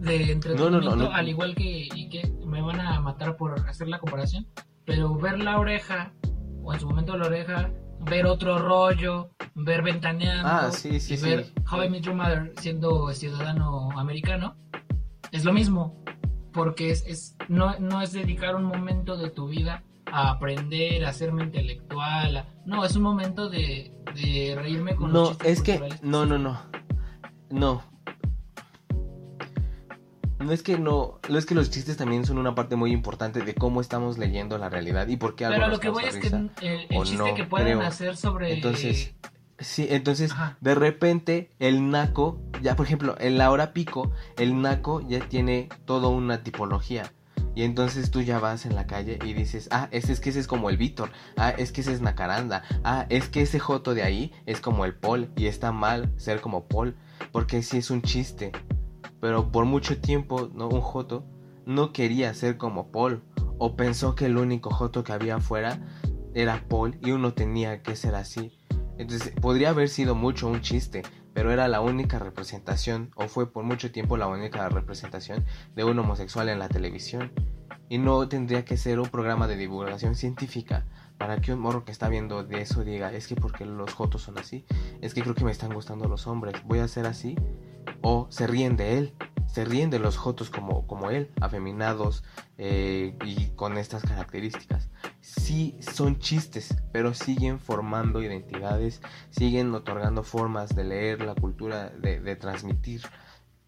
de entretenimiento, No, no, no, no. al igual que, y que me van a matar por hacer la comparación, pero ver la oreja, o en su momento la oreja, ver otro rollo, ver ventaneando, Ah, sí, sí, y sí. ver How I Met Your Mother siendo ciudadano americano, es lo mismo, porque es, es no, no es dedicar un momento de tu vida a aprender, a hacerme intelectual, a- no, es un momento de, de reírme con los No, chistes es que no, no, no. No. No es que no, no es que los chistes también son una parte muy importante de cómo estamos leyendo la realidad y por qué algo Pero nos lo que voy es que el, chiste no, que pueden creo. hacer sobre... Entonces, sí, entonces Ajá. de repente el naco, ya por ejemplo, en la hora pico, el naco ya tiene toda una tipología. Y entonces tú ya vas en la calle y dices, ah, ese es que ese es como el Víctor, ah, es que ese es Nacaranda, ah, es que ese Joto de ahí es como el Paul y está mal ser como Paul, porque sí es un chiste. Pero por mucho tiempo, ¿no? Un Joto no quería ser como Paul, o pensó que el único Joto que había afuera era Paul y uno tenía que ser así. Entonces podría haber sido mucho un chiste, pero era la única representación, o fue por mucho tiempo la única representación de un homosexual en la televisión. Y no tendría que ser un programa de divulgación científica para que un morro que está viendo de eso diga, es que porque los jotos son así, es que creo que me están gustando los hombres, voy a ser así, o se ríen de él, se ríen de los jotos como, como él, afeminados eh, y con estas características. Sí son chistes, pero siguen formando identidades, siguen otorgando formas de leer la cultura, de, de transmitir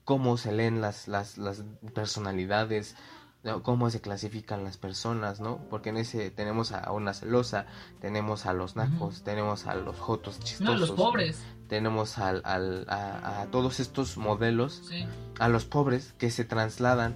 cómo se leen las, las, las personalidades, ¿no? cómo se clasifican las personas, ¿no? Porque en ese tenemos a una celosa, tenemos a los nacos, tenemos a los jotos No, chistosos, los pobres. tenemos al, al- a, a todos estos modelos, Sí. a los pobres que se trasladan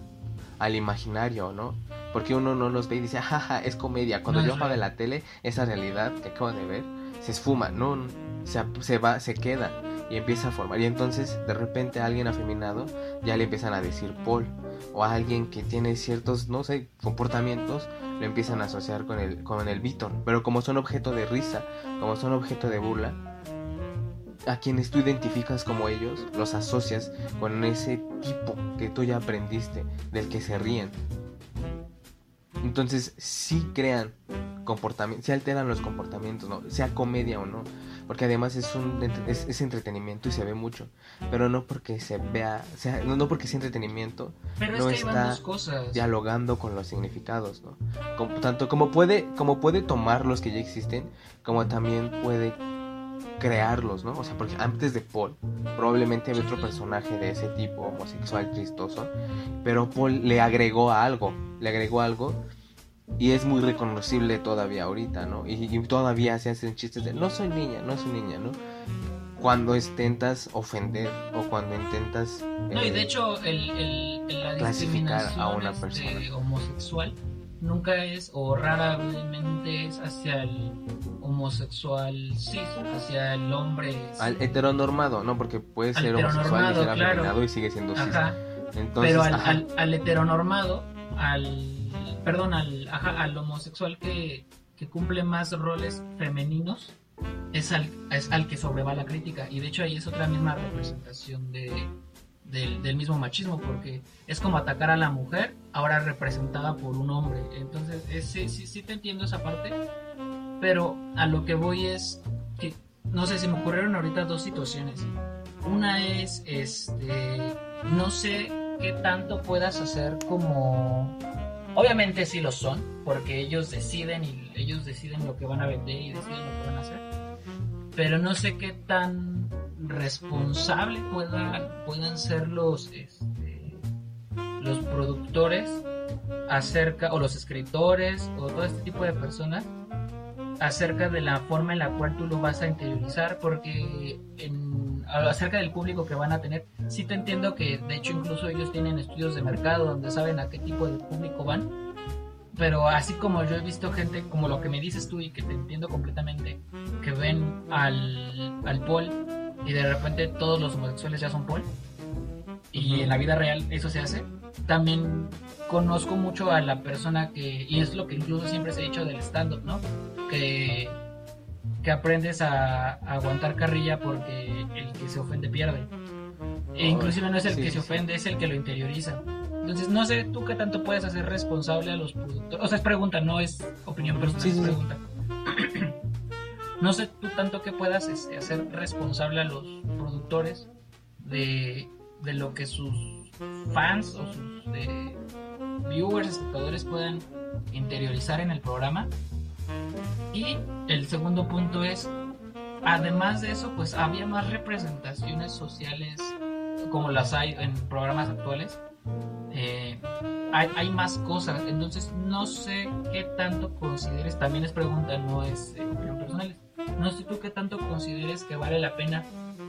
al imaginario, ¿no? Porque uno no los ve y dice, jaja, es comedia. Cuando No yo apague la tele, esa realidad que acabo de ver se esfuma, no, no, se, se va, se queda y empieza a formar. Y entonces, de repente, a alguien afeminado ya le empiezan a decir Paul. O a alguien que tiene ciertos, no sé, comportamientos, lo empiezan a asociar con el, con el Víctor. Pero como son objeto de risa, como son objeto de burla, a quienes tú identificas como ellos, los asocias con ese tipo que tú ya aprendiste, del que se ríen. Entonces, sí crean comportamientos, sí alteran los comportamientos, ¿no? Sea comedia o no. Porque además es un es, es entretenimiento y se ve mucho. Pero no porque se vea, sea, no, no porque sea entretenimiento, Pero no es que está cosas. dialogando con los significados, ¿no? Como- tanto como puede, como puede tomar los que ya existen, como también puede crearlos, ¿no? O sea, porque antes de Paul, probablemente había otro personaje de ese tipo, homosexual, tristoso, pero Paul le agregó algo, le agregó algo y es muy reconocible todavía ahorita, ¿no? Y, y todavía se hacen chistes de, no soy niña, no soy niña, ¿no? Cuando intentas ofender o cuando intentas... No, y eh, de hecho, el, la clasificar a una este, persona. homosexual nunca es o raramente es hacia el homosexual cis, hacia el hombre cis. Al heteronormado, ¿no? Porque puede ser homosexual y ser claro. y sigue siendo cis. Ajá. Entonces, Pero al, ajá, al, al heteronormado, al perdón, al, ajá, al homosexual que, que cumple más roles femeninos, es al, es al que sobreva la crítica. Y de hecho ahí es otra misma representación de, del, mismo machismo, porque es como atacar a la mujer, ahora representada por un hombre. Entonces, es- sí, sí, sí te entiendo esa parte, pero a lo que voy es que, no sé, se me ocurrieron ahorita dos situaciones. Una es, este, no sé qué tanto puedas hacer como... Obviamente sí lo son, porque ellos deciden y ellos deciden lo que van a vender y deciden lo que van a hacer. Pero no sé qué tan responsable puedan, puedan ser los, este, los productores acerca, o los escritores, o todo este tipo de personas acerca de la forma en la cual tú lo vas a interiorizar, porque en, acerca del público que van a tener, sí te entiendo que de hecho incluso ellos tienen estudios de mercado donde saben a qué tipo de público van, pero así como yo he visto gente como lo que me dices tú y que te entiendo completamente, que ven al, al Paul y de repente todos los homosexuales ya son Paul, y en la vida real eso se hace, también conozco mucho a la persona que, y es lo que incluso siempre se ha dicho del stand-up, ¿no? Que, que aprendes a, a aguantar carrilla porque el que se ofende pierde. E inclusive no es el sí, que sí, se sí. ofende, es el que lo interioriza. Entonces, no sé tú qué tanto puedes hacer responsable a los productores. O sea, es pregunta, no es opinión personal, Sí, sí, es sí. pregunta. [clears throat] no sé tú tanto que puedas este, hacer responsable a los productores de, de lo que sus fans o sus eh, viewers, espectadores puedan interiorizar en el programa. Y el segundo punto es, además de eso, pues había más representaciones sociales como las hay en programas actuales, eh, hay, más cosas. Entonces, no sé qué tanto consideres, también es pregunta, no es eh, personal. No sé tú qué tanto consideres que vale la pena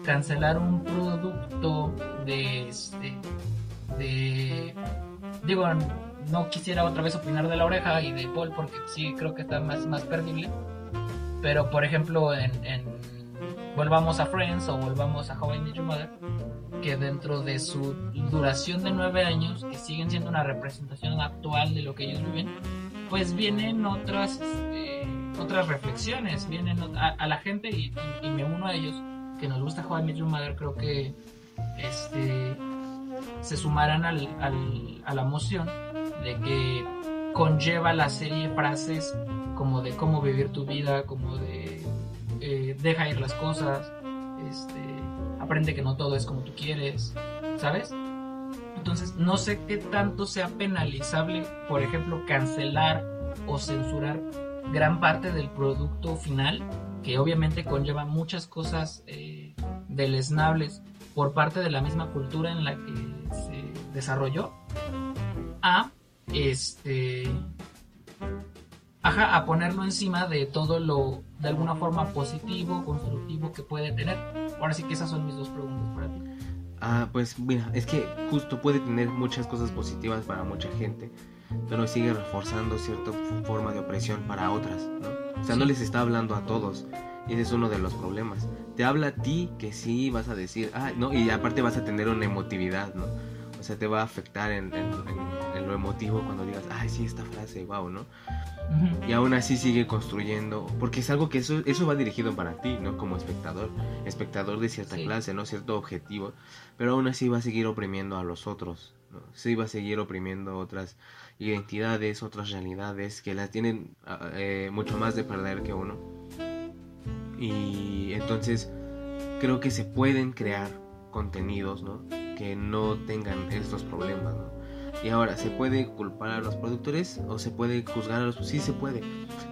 cancelar un producto de, este, de digo, no quisiera otra vez opinar de la oreja y de Paul porque sí creo que está más, más perdible. Pero por ejemplo, en, volvamos a Friends o volvamos a How I Met Your Mother, que dentro de su duración de nueve años, que siguen siendo una representación actual de lo que ellos viven, pues vienen otras, este, otras reflexiones, vienen a, la gente y, me uno a ellos, que nos gusta How I Met Your Mother, creo que este, se sumarán a la moción de que conlleva la serie frases como de cómo vivir tu vida, como de eh, deja ir las cosas, este, aprende que no todo es como tú quieres, ¿sabes? Entonces, no sé qué tanto sea penalizable, por ejemplo, cancelar o censurar gran parte del producto final, que obviamente conlleva muchas cosas eh, deleznables por parte de la misma cultura en la que se desarrolló, a este ajá, a ponerlo encima de todo lo de alguna forma positivo, constructivo que puede tener. Ahora sí que esas son mis dos preguntas para ti. Ah, pues mira, es que justo puede tener muchas cosas positivas para mucha gente, pero sigue reforzando cierta forma de opresión para otras, ¿no? O sea, no les está hablando a todos. Y ese es uno de los problemas. Te habla a ti que sí vas a decir, ah, no, y aparte vas a tener una emotividad, ¿no? O sea, te va a afectar en, lo emotivo cuando digas, ay, sí, esta frase, wow, ¿no? Y aún así sigue construyendo, porque es algo que eso, eso va dirigido para ti, ¿no? Como espectador, espectador de cierta clase, ¿no? Cierto objetivo, pero aún así va a seguir oprimiendo a los otros, ¿no? Sí va a seguir oprimiendo otras identidades, otras realidades que las tienen ah, eh, mucho más de perder que uno. Y entonces creo que se pueden crear contenidos, ¿no? que no tengan estos problemas, Y ahora, ¿se puede culpar a los productores o se puede juzgar a los... Sí se puede,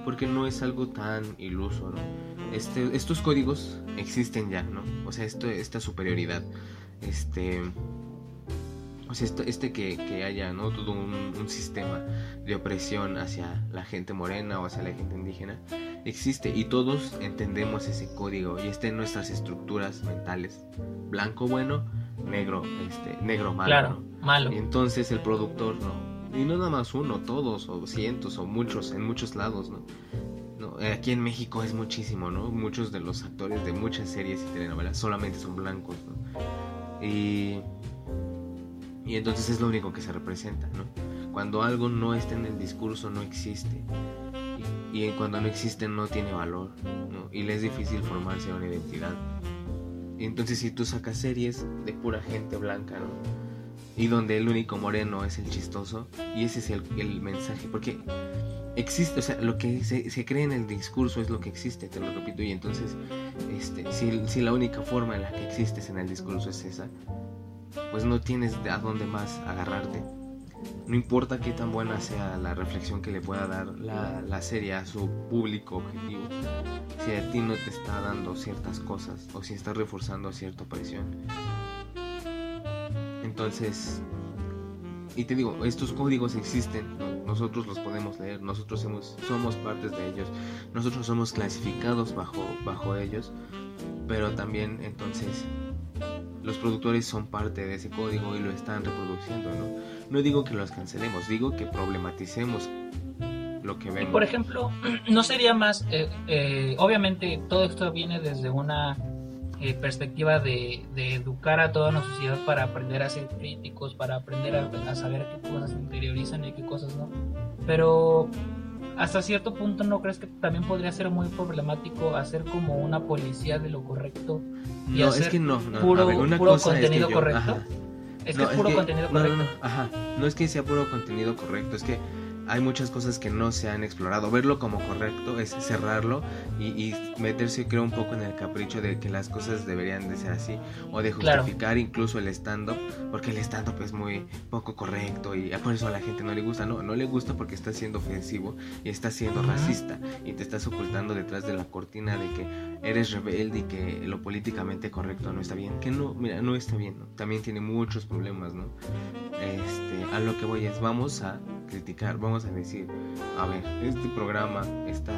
porque no es algo tan iluso, ¿no? Este, estos códigos existen ya, ¿no? O sea, esto, esta superioridad, este... O sea, este que, que haya, ¿no? Todo un, un, sistema de opresión hacia la gente morena o hacia la gente indígena existe y todos entendemos ese código y está en nuestras estructuras mentales. Blanco bueno, negro, este, negro malo. Claro, malo. Y entonces el productor no. Y no nada más uno, todos, o cientos, o muchos, en muchos lados, ¿no? no aquí en México es muchísimo, ¿no? Muchos de los actores de muchas series y telenovelas solamente son blancos, ¿no? Y, y entonces es lo único que se representa, ¿no? Cuando algo no está en el discurso, no existe. Y, y cuando no existe, no tiene valor, ¿no? Y le es difícil formarse una identidad. Entonces si tú sacas series de pura gente blanca, ¿no? Y donde el único moreno es el chistoso, y ese es el, mensaje, porque existe, o sea, lo que se, cree en el discurso es lo que existe, te lo repito, y entonces, este, si, si la única forma en la que existes en el discurso es esa, pues no tienes a dónde más agarrarte. No importa qué tan buena sea la reflexión que le pueda dar la, la serie a su público objetivo, si a ti no te está dando ciertas cosas o si está reforzando cierta presión. Entonces, y te digo, estos códigos existen, nosotros los podemos leer, nosotros somos, somos partes de ellos, nosotros somos clasificados bajo, bajo ellos, pero también entonces los productores son parte de ese código y lo están reproduciendo, ¿no? No digo que los cancelemos, digo que problematicemos lo que vemos. por ejemplo, [clears throat] no sería más, eh, eh, obviamente todo esto viene desde una eh, perspectiva de, educar a toda nuestra sociedad para aprender a ser críticos, para aprender a, saber qué cosas interiorizan y qué cosas no. Pero hasta cierto punto no crees que también podría ser muy problemático hacer como una policía de lo correcto y no, es que no, puro, contenido correcto. Es que es puro contenido correcto. ajá. No es que sea puro contenido correcto, es que hay muchas cosas que no se han explorado. Verlo como correcto es cerrarlo y, meterse, creo, un poco en el capricho de que las cosas deberían de ser así o de justificar incluso el stand-up, porque el stand-up es muy poco correcto y por eso a la gente no le gusta. No, no le gusta porque está siendo ofensivo y está siendo racista y te estás ocultando detrás de la cortina de que eres rebelde y que lo políticamente correcto no está bien. Que no, mira, no está bien, ¿no? También tiene muchos problemas, ¿no? Este, a lo que voy es, vamos a criticar, vamos a decir, a ver, este programa está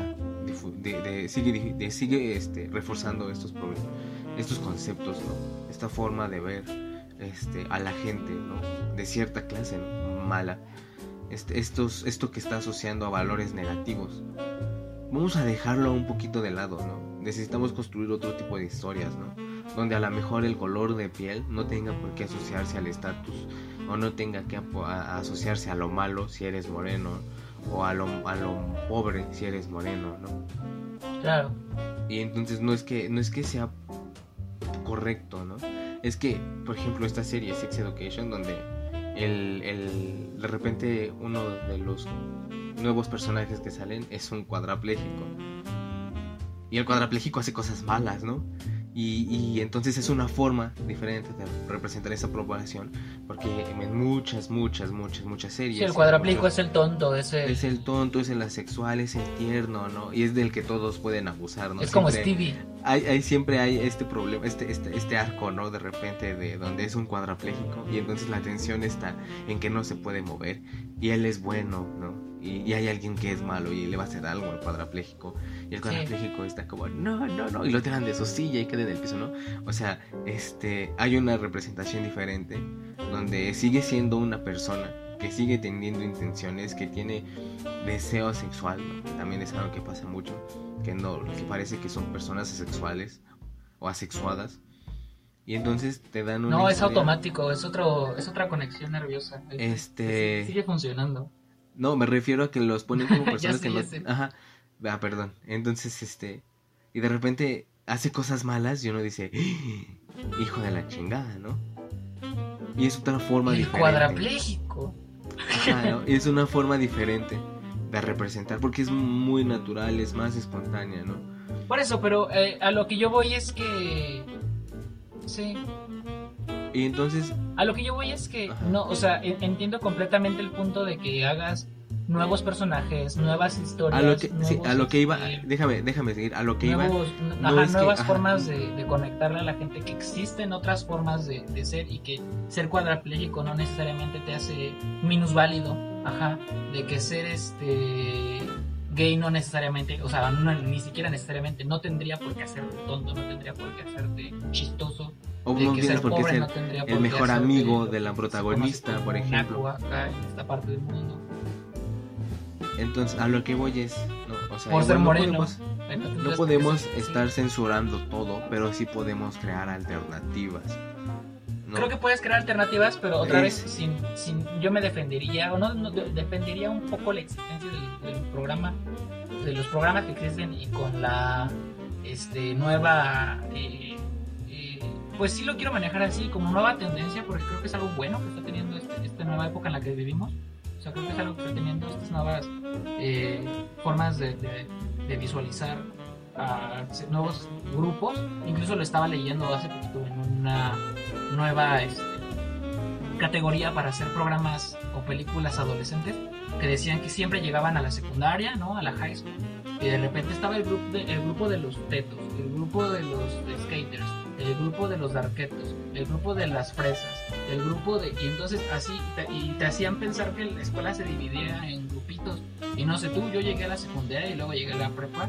de, sigue, sigue este, reforzando estos estos conceptos, ¿no? Esta forma de ver este, a la gente, ¿no? De cierta clase, Mala. Este, estos, esto que está asociando a valores negativos. Vamos a dejarlo un poquito de lado, ¿no? Necesitamos construir otro tipo de historias, ¿no? Donde a lo mejor el color de piel no tenga por qué asociarse al estatus o no tenga que asociarse a lo malo si eres moreno o a lo, a lo pobre si eres moreno, ¿no? Claro. Y entonces no es que no es que sea correcto, ¿no? Es que, por ejemplo, esta serie Sex Education donde el, el, de repente uno de los nuevos personajes que salen es un cuadrapléjico. Y el cuadrapléjico hace cosas malas, ¿no? Y, entonces es una forma diferente de representar esa población, porque en muchas, muchas, muchas, muchas series... Sí, el cuadraplico es el tonto, es el... Es el tonto, es el asexual, es el tierno, ¿no? Y es del que todos pueden abusar, ¿no? Es como Stevie. Hay, hay, siempre hay este problema, este, este, este arco, ¿no? De repente de donde es un cuadrapléjico y entonces la atención está en que no se puede mover y él es bueno, ¿no? Y, hay alguien que es malo y le va a hacer algo al cuadrapléjico. Y el cuadrapléjico está como no no no y lo tiran de su silla y queda en el piso no o sea este hay una representación diferente donde sigue siendo una persona que sigue teniendo intenciones que tiene deseo sexual también es algo que pasa mucho que no que parece que son personas asexuales o asexuadas. Y entonces te dan una no es automático es otro es otra conexión nerviosa. Este sigue funcionando no, me refiero a que los ponen como [laughs] personas que no. Ajá. Ah, perdón. Entonces, este. Y de repente hace cosas malas y uno dice. ¡Ah! Hijo de la chingada, ¿no? Y es otra forma El diferente. cuadrapléjico. Ajá, ¿no? Es una forma diferente de representar porque es muy natural, es más espontánea, ¿no? Por eso, pero eh, a lo que yo voy es que. Sí, y entonces... A lo que yo voy es que, no, o sea, entiendo completamente el punto de que hagas nuevos personajes, nuevas historias. A lo que, sí, a lo que iba, este, déjame, déjame seguir, a lo que iba. ajá, nuevas formas de, conectarle a la gente, que existen otras formas de, ser y que ser cuadraplégico no necesariamente te hace minusválido, ajá, de que ser este gay no necesariamente, o sea, ni siquiera necesariamente, no tendría por qué hacerte tonto, no tendría por qué hacerte chistoso, o no tienes por qué ser el mejor amigo de la protagonista, por ejemplo. en esta parte del mundo. Entonces, a lo que voy es, no, o sea, por ser moreno, no podemos, estar censurando todo, pero sí podemos crear alternativas. Creo que puedes crear alternativas, pero otra vez, sin, sin, yo me defendería, o no, defendería un poco la existencia del, del, programa, de los programas que existen y con la este, nueva eh, pues sí lo quiero manejar así como nueva tendencia porque creo que es algo bueno que está teniendo este, esta nueva época en la que vivimos. O sea, creo que es algo que está teniendo estas nuevas eh, formas de, visualizar a nuevos grupos. Incluso lo estaba leyendo hace poquito en una nueva este, categoría para hacer programas o películas adolescentes que decían que siempre llegaban a la secundaria, ¿no? A la high school. Y de repente estaba el grupo de, el grupo de los tetos, el grupo de los skaters, el grupo de los darquetos, el grupo de las fresas, el grupo de... Y entonces así, te, y te hacían pensar que la escuela se dividía en grupitos. Y no sé tú, yo llegué a la secundaria y luego llegué a la prepa.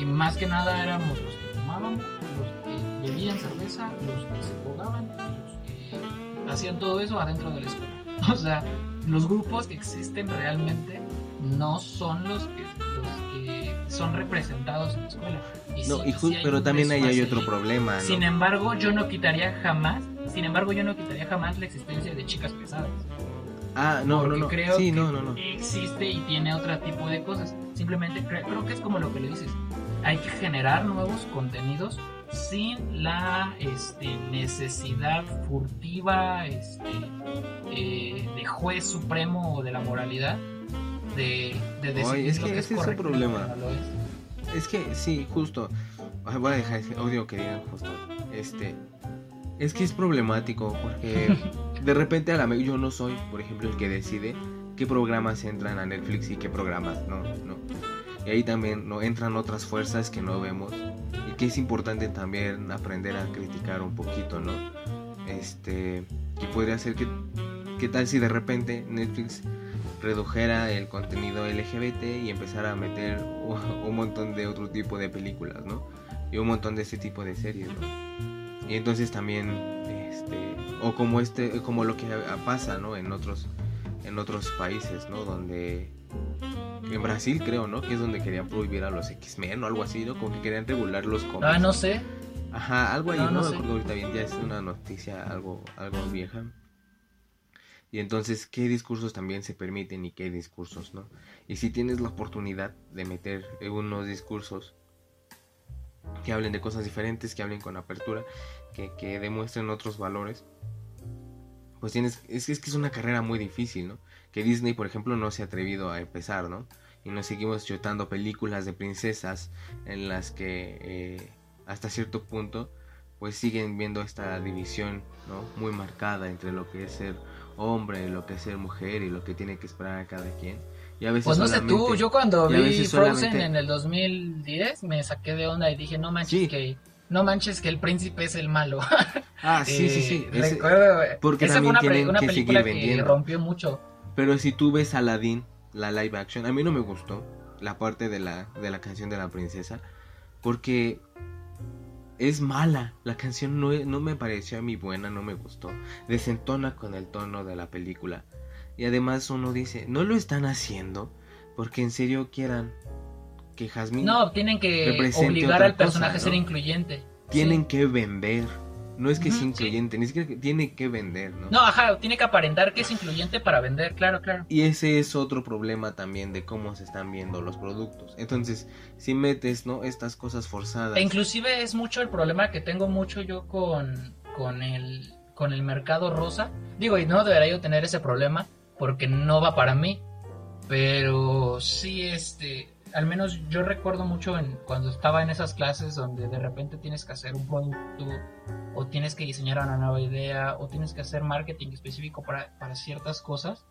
Y más que nada éramos los que fumaban, los que bebían cerveza, los que se jugaban, los que hacían todo eso adentro de la escuela. [laughs] O sea, los grupos que existen realmente no son los que, los que son representados en la escuela. no, pero también ahí hay otro problema. Sin embargo, yo no quitaría jamás, sin embargo, yo no quitaría jamás la existencia de chicas pesadas. Ah, no, no, no. Creo sí, que no, no, no. existe y tiene otro tipo de cosas. Simplemente creo, que es como lo que le dices. Hay que generar nuevos contenidos sin la este, necesidad furtiva este, eh, de juez supremo de la moralidad de, de decir es que, que ese es, un problema. es. que sí, justo. Voy a dejar ese odio que digan justo. Este. Es que es problemático porque [laughs] de repente a la yo no soy, por ejemplo, el que decide qué programas entran a Netflix y qué programas no, no. Y ahí también no entran otras fuerzas que no vemos y que es importante también aprender a criticar un poquito, ¿no? Este, que podría ser que, ¿qué tal si de repente Netflix redujera el contenido LGBT y empezara a meter un montón de otro tipo de películas, ¿no? Y un montón de este tipo de series, ¿no? Y entonces también, este, o como este, como lo que pasa, ¿no? En otros, en otros países, ¿no? Donde en Brasil creo, ¿no? Que es donde querían prohibir a los X-Men o algo así, ¿no? Como que querían regular los cómics. Ah, no sé. Ajá, algo ahí, no, no, me acuerdo ahorita bien, ya es una noticia algo, algo vieja. Y entonces, ¿qué discursos también se permiten y qué discursos no? Y si tienes la oportunidad de meter unos discursos que hablen de cosas diferentes, que hablen con apertura, que, que demuestren otros valores, pues tienes, es, es que es una carrera muy difícil, ¿no? Que Disney, por ejemplo, no se ha atrevido a empezar, ¿no? Y nos seguimos chutando películas de princesas en las que eh, hasta cierto punto pues siguen viendo esta división, ¿no? Muy marcada entre lo que es ser hombre, lo que es ser mujer y lo que tiene que esperar a cada quien. Y a veces pues no sé tú, yo cuando vi Frozen en el 2010 me saqué de onda y dije, no manches que no manches que el príncipe es el malo. [laughs] Ah, sí, sí, sí. Eh, porque esa fue una, una película que rompió mucho. Pero si tú ves Aladdin, la live action, a mí no me gustó la parte de la, de la canción de la princesa, porque es mala. La canción no, no me pareció a mí buena, no me gustó. Desentona con el tono de la película. Y además uno dice, no lo están haciendo porque en serio quieran que Jasmine. No, tienen que obligar al personaje a ser incluyente. Tienen que vender no es que es incluyente, ni siquiera tiene que vender, ¿no? No, ajá, tiene que aparentar que es incluyente para vender, claro, claro. Y ese es otro problema también de cómo se están viendo los productos. Entonces, si metes, ¿no? Estas cosas forzadas. E inclusive es mucho el problema que tengo mucho yo con, con, el, con el mercado rosa. Digo, y no debería yo tener ese problema porque no va para mí. Pero sí, este, al menos yo recuerdo mucho en, cuando estaba en esas clases donde de repente tienes que hacer un producto o tienes que diseñar una nueva idea o tienes que hacer marketing específico para, para ciertas cosas,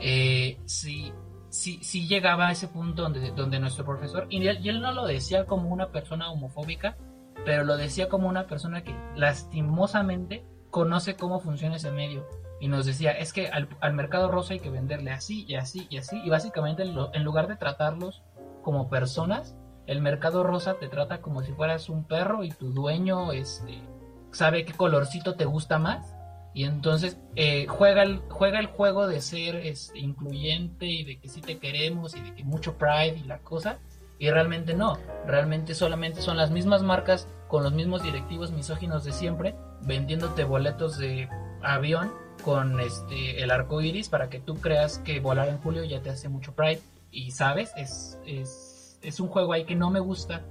eh, sí, sí, llegaba a ese punto donde, donde nuestro profesor, y él, no lo decía como una persona homofóbica, pero lo decía como una persona que lastimosamente conoce cómo funciona ese medio. Y nos decía, es que al, mercado rosa hay que venderle así y así y así. Y básicamente en lugar de tratarlos como personas, el mercado rosa te trata como si fueras un perro y tu dueño este, sabe qué colorcito te gusta más. Y entonces eh, juega, el, juega el juego de ser este, incluyente y de que sí te queremos y de que mucho pride y la cosa. Y realmente no, realmente solamente son las mismas marcas con los mismos directivos misóginos de siempre, vendiéndote boletos de avión con este el arco iris para que tú creas que volar en julio ya te hace mucho pride y sabes, es, es, es un juego ahí que no me gusta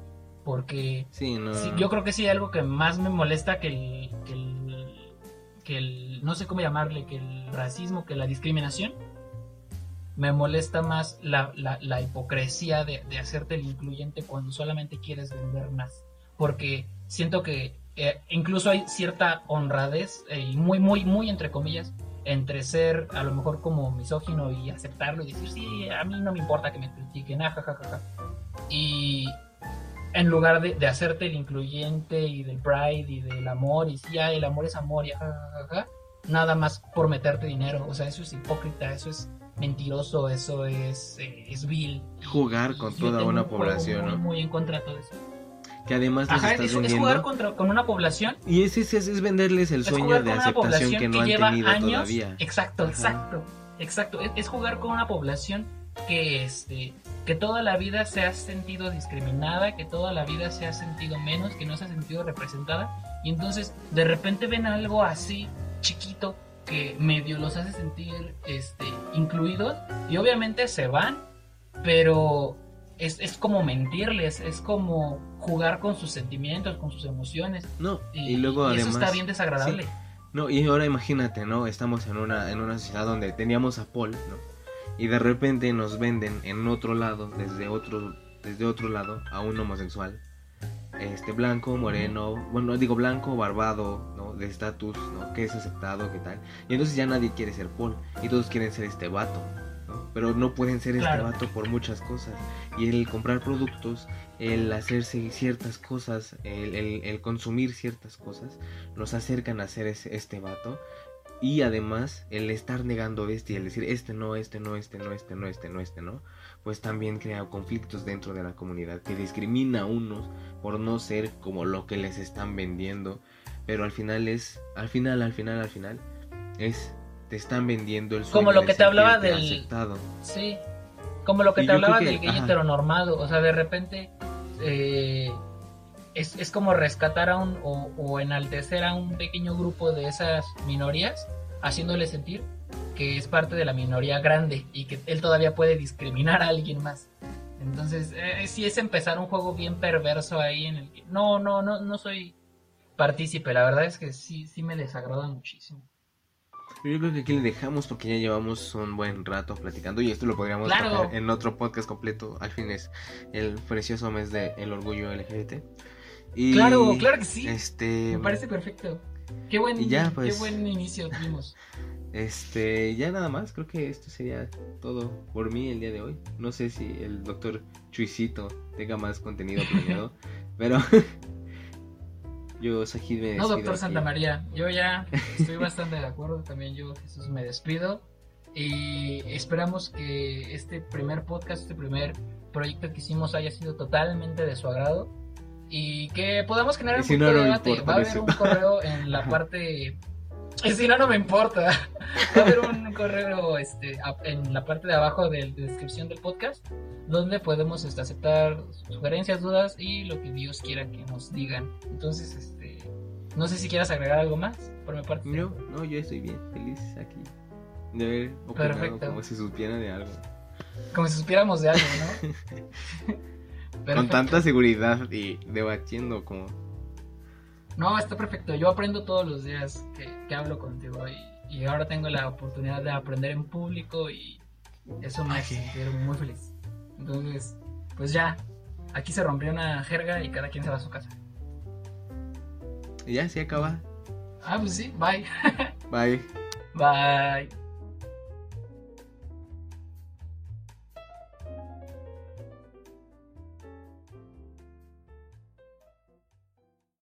porque sí, no. yo creo que sí algo que más me molesta que el, que el, que el, no sé cómo llamarle, que el racismo, que la discriminación, me molesta más la, la, la hipocresía de, de, hacerte el incluyente cuando solamente quieres vender más. Porque siento que eh, incluso hay cierta honradez, eh, muy, muy, muy entre comillas, entre ser a lo mejor como misógino y aceptarlo y decir, sí, a mí no me importa que me critiquen, ah, Y en lugar de, hacerte el incluyente y del pride y del amor, y sí, el amor es amor, y nada más por meterte dinero. O sea, eso es hipócrita, eso es mentiroso, eso es, eh, es vil. Jugar con toda una población, muy, muy en contra de todo eso que además les estás es, vendiendo. Es jugar contra, con una población. Y es, es, es venderles el sueño de aceptación que no han tenido años, todavía. Exacto, exacto, exacto. Es, jugar con una población que este que toda la vida se ha sentido discriminada, que toda la vida se ha sentido menos, que no se ha sentido representada, y entonces de repente ven algo así chiquito que medio los hace sentir este incluidos y obviamente se van, pero es, es como mentirles, es como jugar con sus sentimientos, con sus emociones. No, y, luego además... Eso está bien desagradable. No, y ahora imagínate, ¿no? Estamos en una, en una sociedad donde teníamos a Paul, ¿no? Y de repente nos venden en otro lado, desde otro, desde otro lado, a un homosexual. Este, blanco, moreno, bueno, digo blanco, barbado, ¿no? De estatus, ¿no? Que es aceptado, ¿qué tal? Y entonces ya nadie quiere ser Paul, y todos quieren ser este vato, ¿no? pero no pueden ser Claro. este vato por muchas cosas. Y el comprar productos, el hacerse ciertas cosas, el, el- el consumir ciertas cosas, nos acercan a ser ese- este vato. Y además, el estar negando este y el decir este no, este no, este no, este no, este no, este no, pues también crea conflictos dentro de la comunidad que discrimina a unos por no ser como lo que les están vendiendo. Pero al final es, al final, al final, al final, es, te están vendiendo el Como sueño lo de que te hablaba del- aceptado. Sí, como lo que Y te hablaba que- del gay ajá. heteronormado, o sea, de repente eh, es, es como rescatar a un o, o enaltecer a un pequeño grupo de esas minorías, haciéndole sentir que es parte de la minoría grande y que él todavía puede discriminar a alguien más. Entonces, eh, sí es empezar un juego bien perverso ahí en el que no, no, no, no soy partícipe, la verdad es que sí, sí me desagrada muchísimo. Yo creo que aquí le dejamos porque ya llevamos un buen rato platicando y esto lo podríamos Claro. en otro podcast completo. Al fin es el precioso mes del el orgullo LGBT. Y, Claro, claro que sí. Este, Me parece perfecto. Qué buen, ya, qué pues. buen inicio tuvimos. [laughs] este, ya nada más. Creo que esto sería todo por mí el día de hoy. No sé si el doctor Chuisito tenga más contenido planeado, [laughs] pero [laughs] yo aquí me No, despido doctor aquí. Santa María, yo ya estoy bastante de acuerdo. También yo, Jesús, me despido. Y esperamos que este primer podcast, este primer proyecto que hicimos haya sido totalmente de su agrado. Y que podamos generar Y un si no, de no debate. Va a haber un correo en la parte. [laughs] Y si no, no me importa. Va a haber un correo este, en la parte de abajo de la descripción del podcast donde podemos este, aceptar sugerencias, dudas y lo que Dios quiera que nos digan. Entonces, este, no sé si quieras agregar algo más por mi parte. No, no, yo estoy bien, feliz aquí. De haber opinado Perfecto. como si supiera de algo. Como si supiéramos de algo, ¿no? [laughs] Con tanta seguridad y debatiendo como... No, está perfecto. Yo aprendo todos los días que, que hablo contigo y, y ahora tengo la oportunidad de aprender en público y eso me hace sentir muy feliz. Entonces, pues ya, aquí se rompió una jerga y cada quien se va a su casa. Y ya, se acaba. Ah, pues sí, bye. [laughs] Bye. Bye.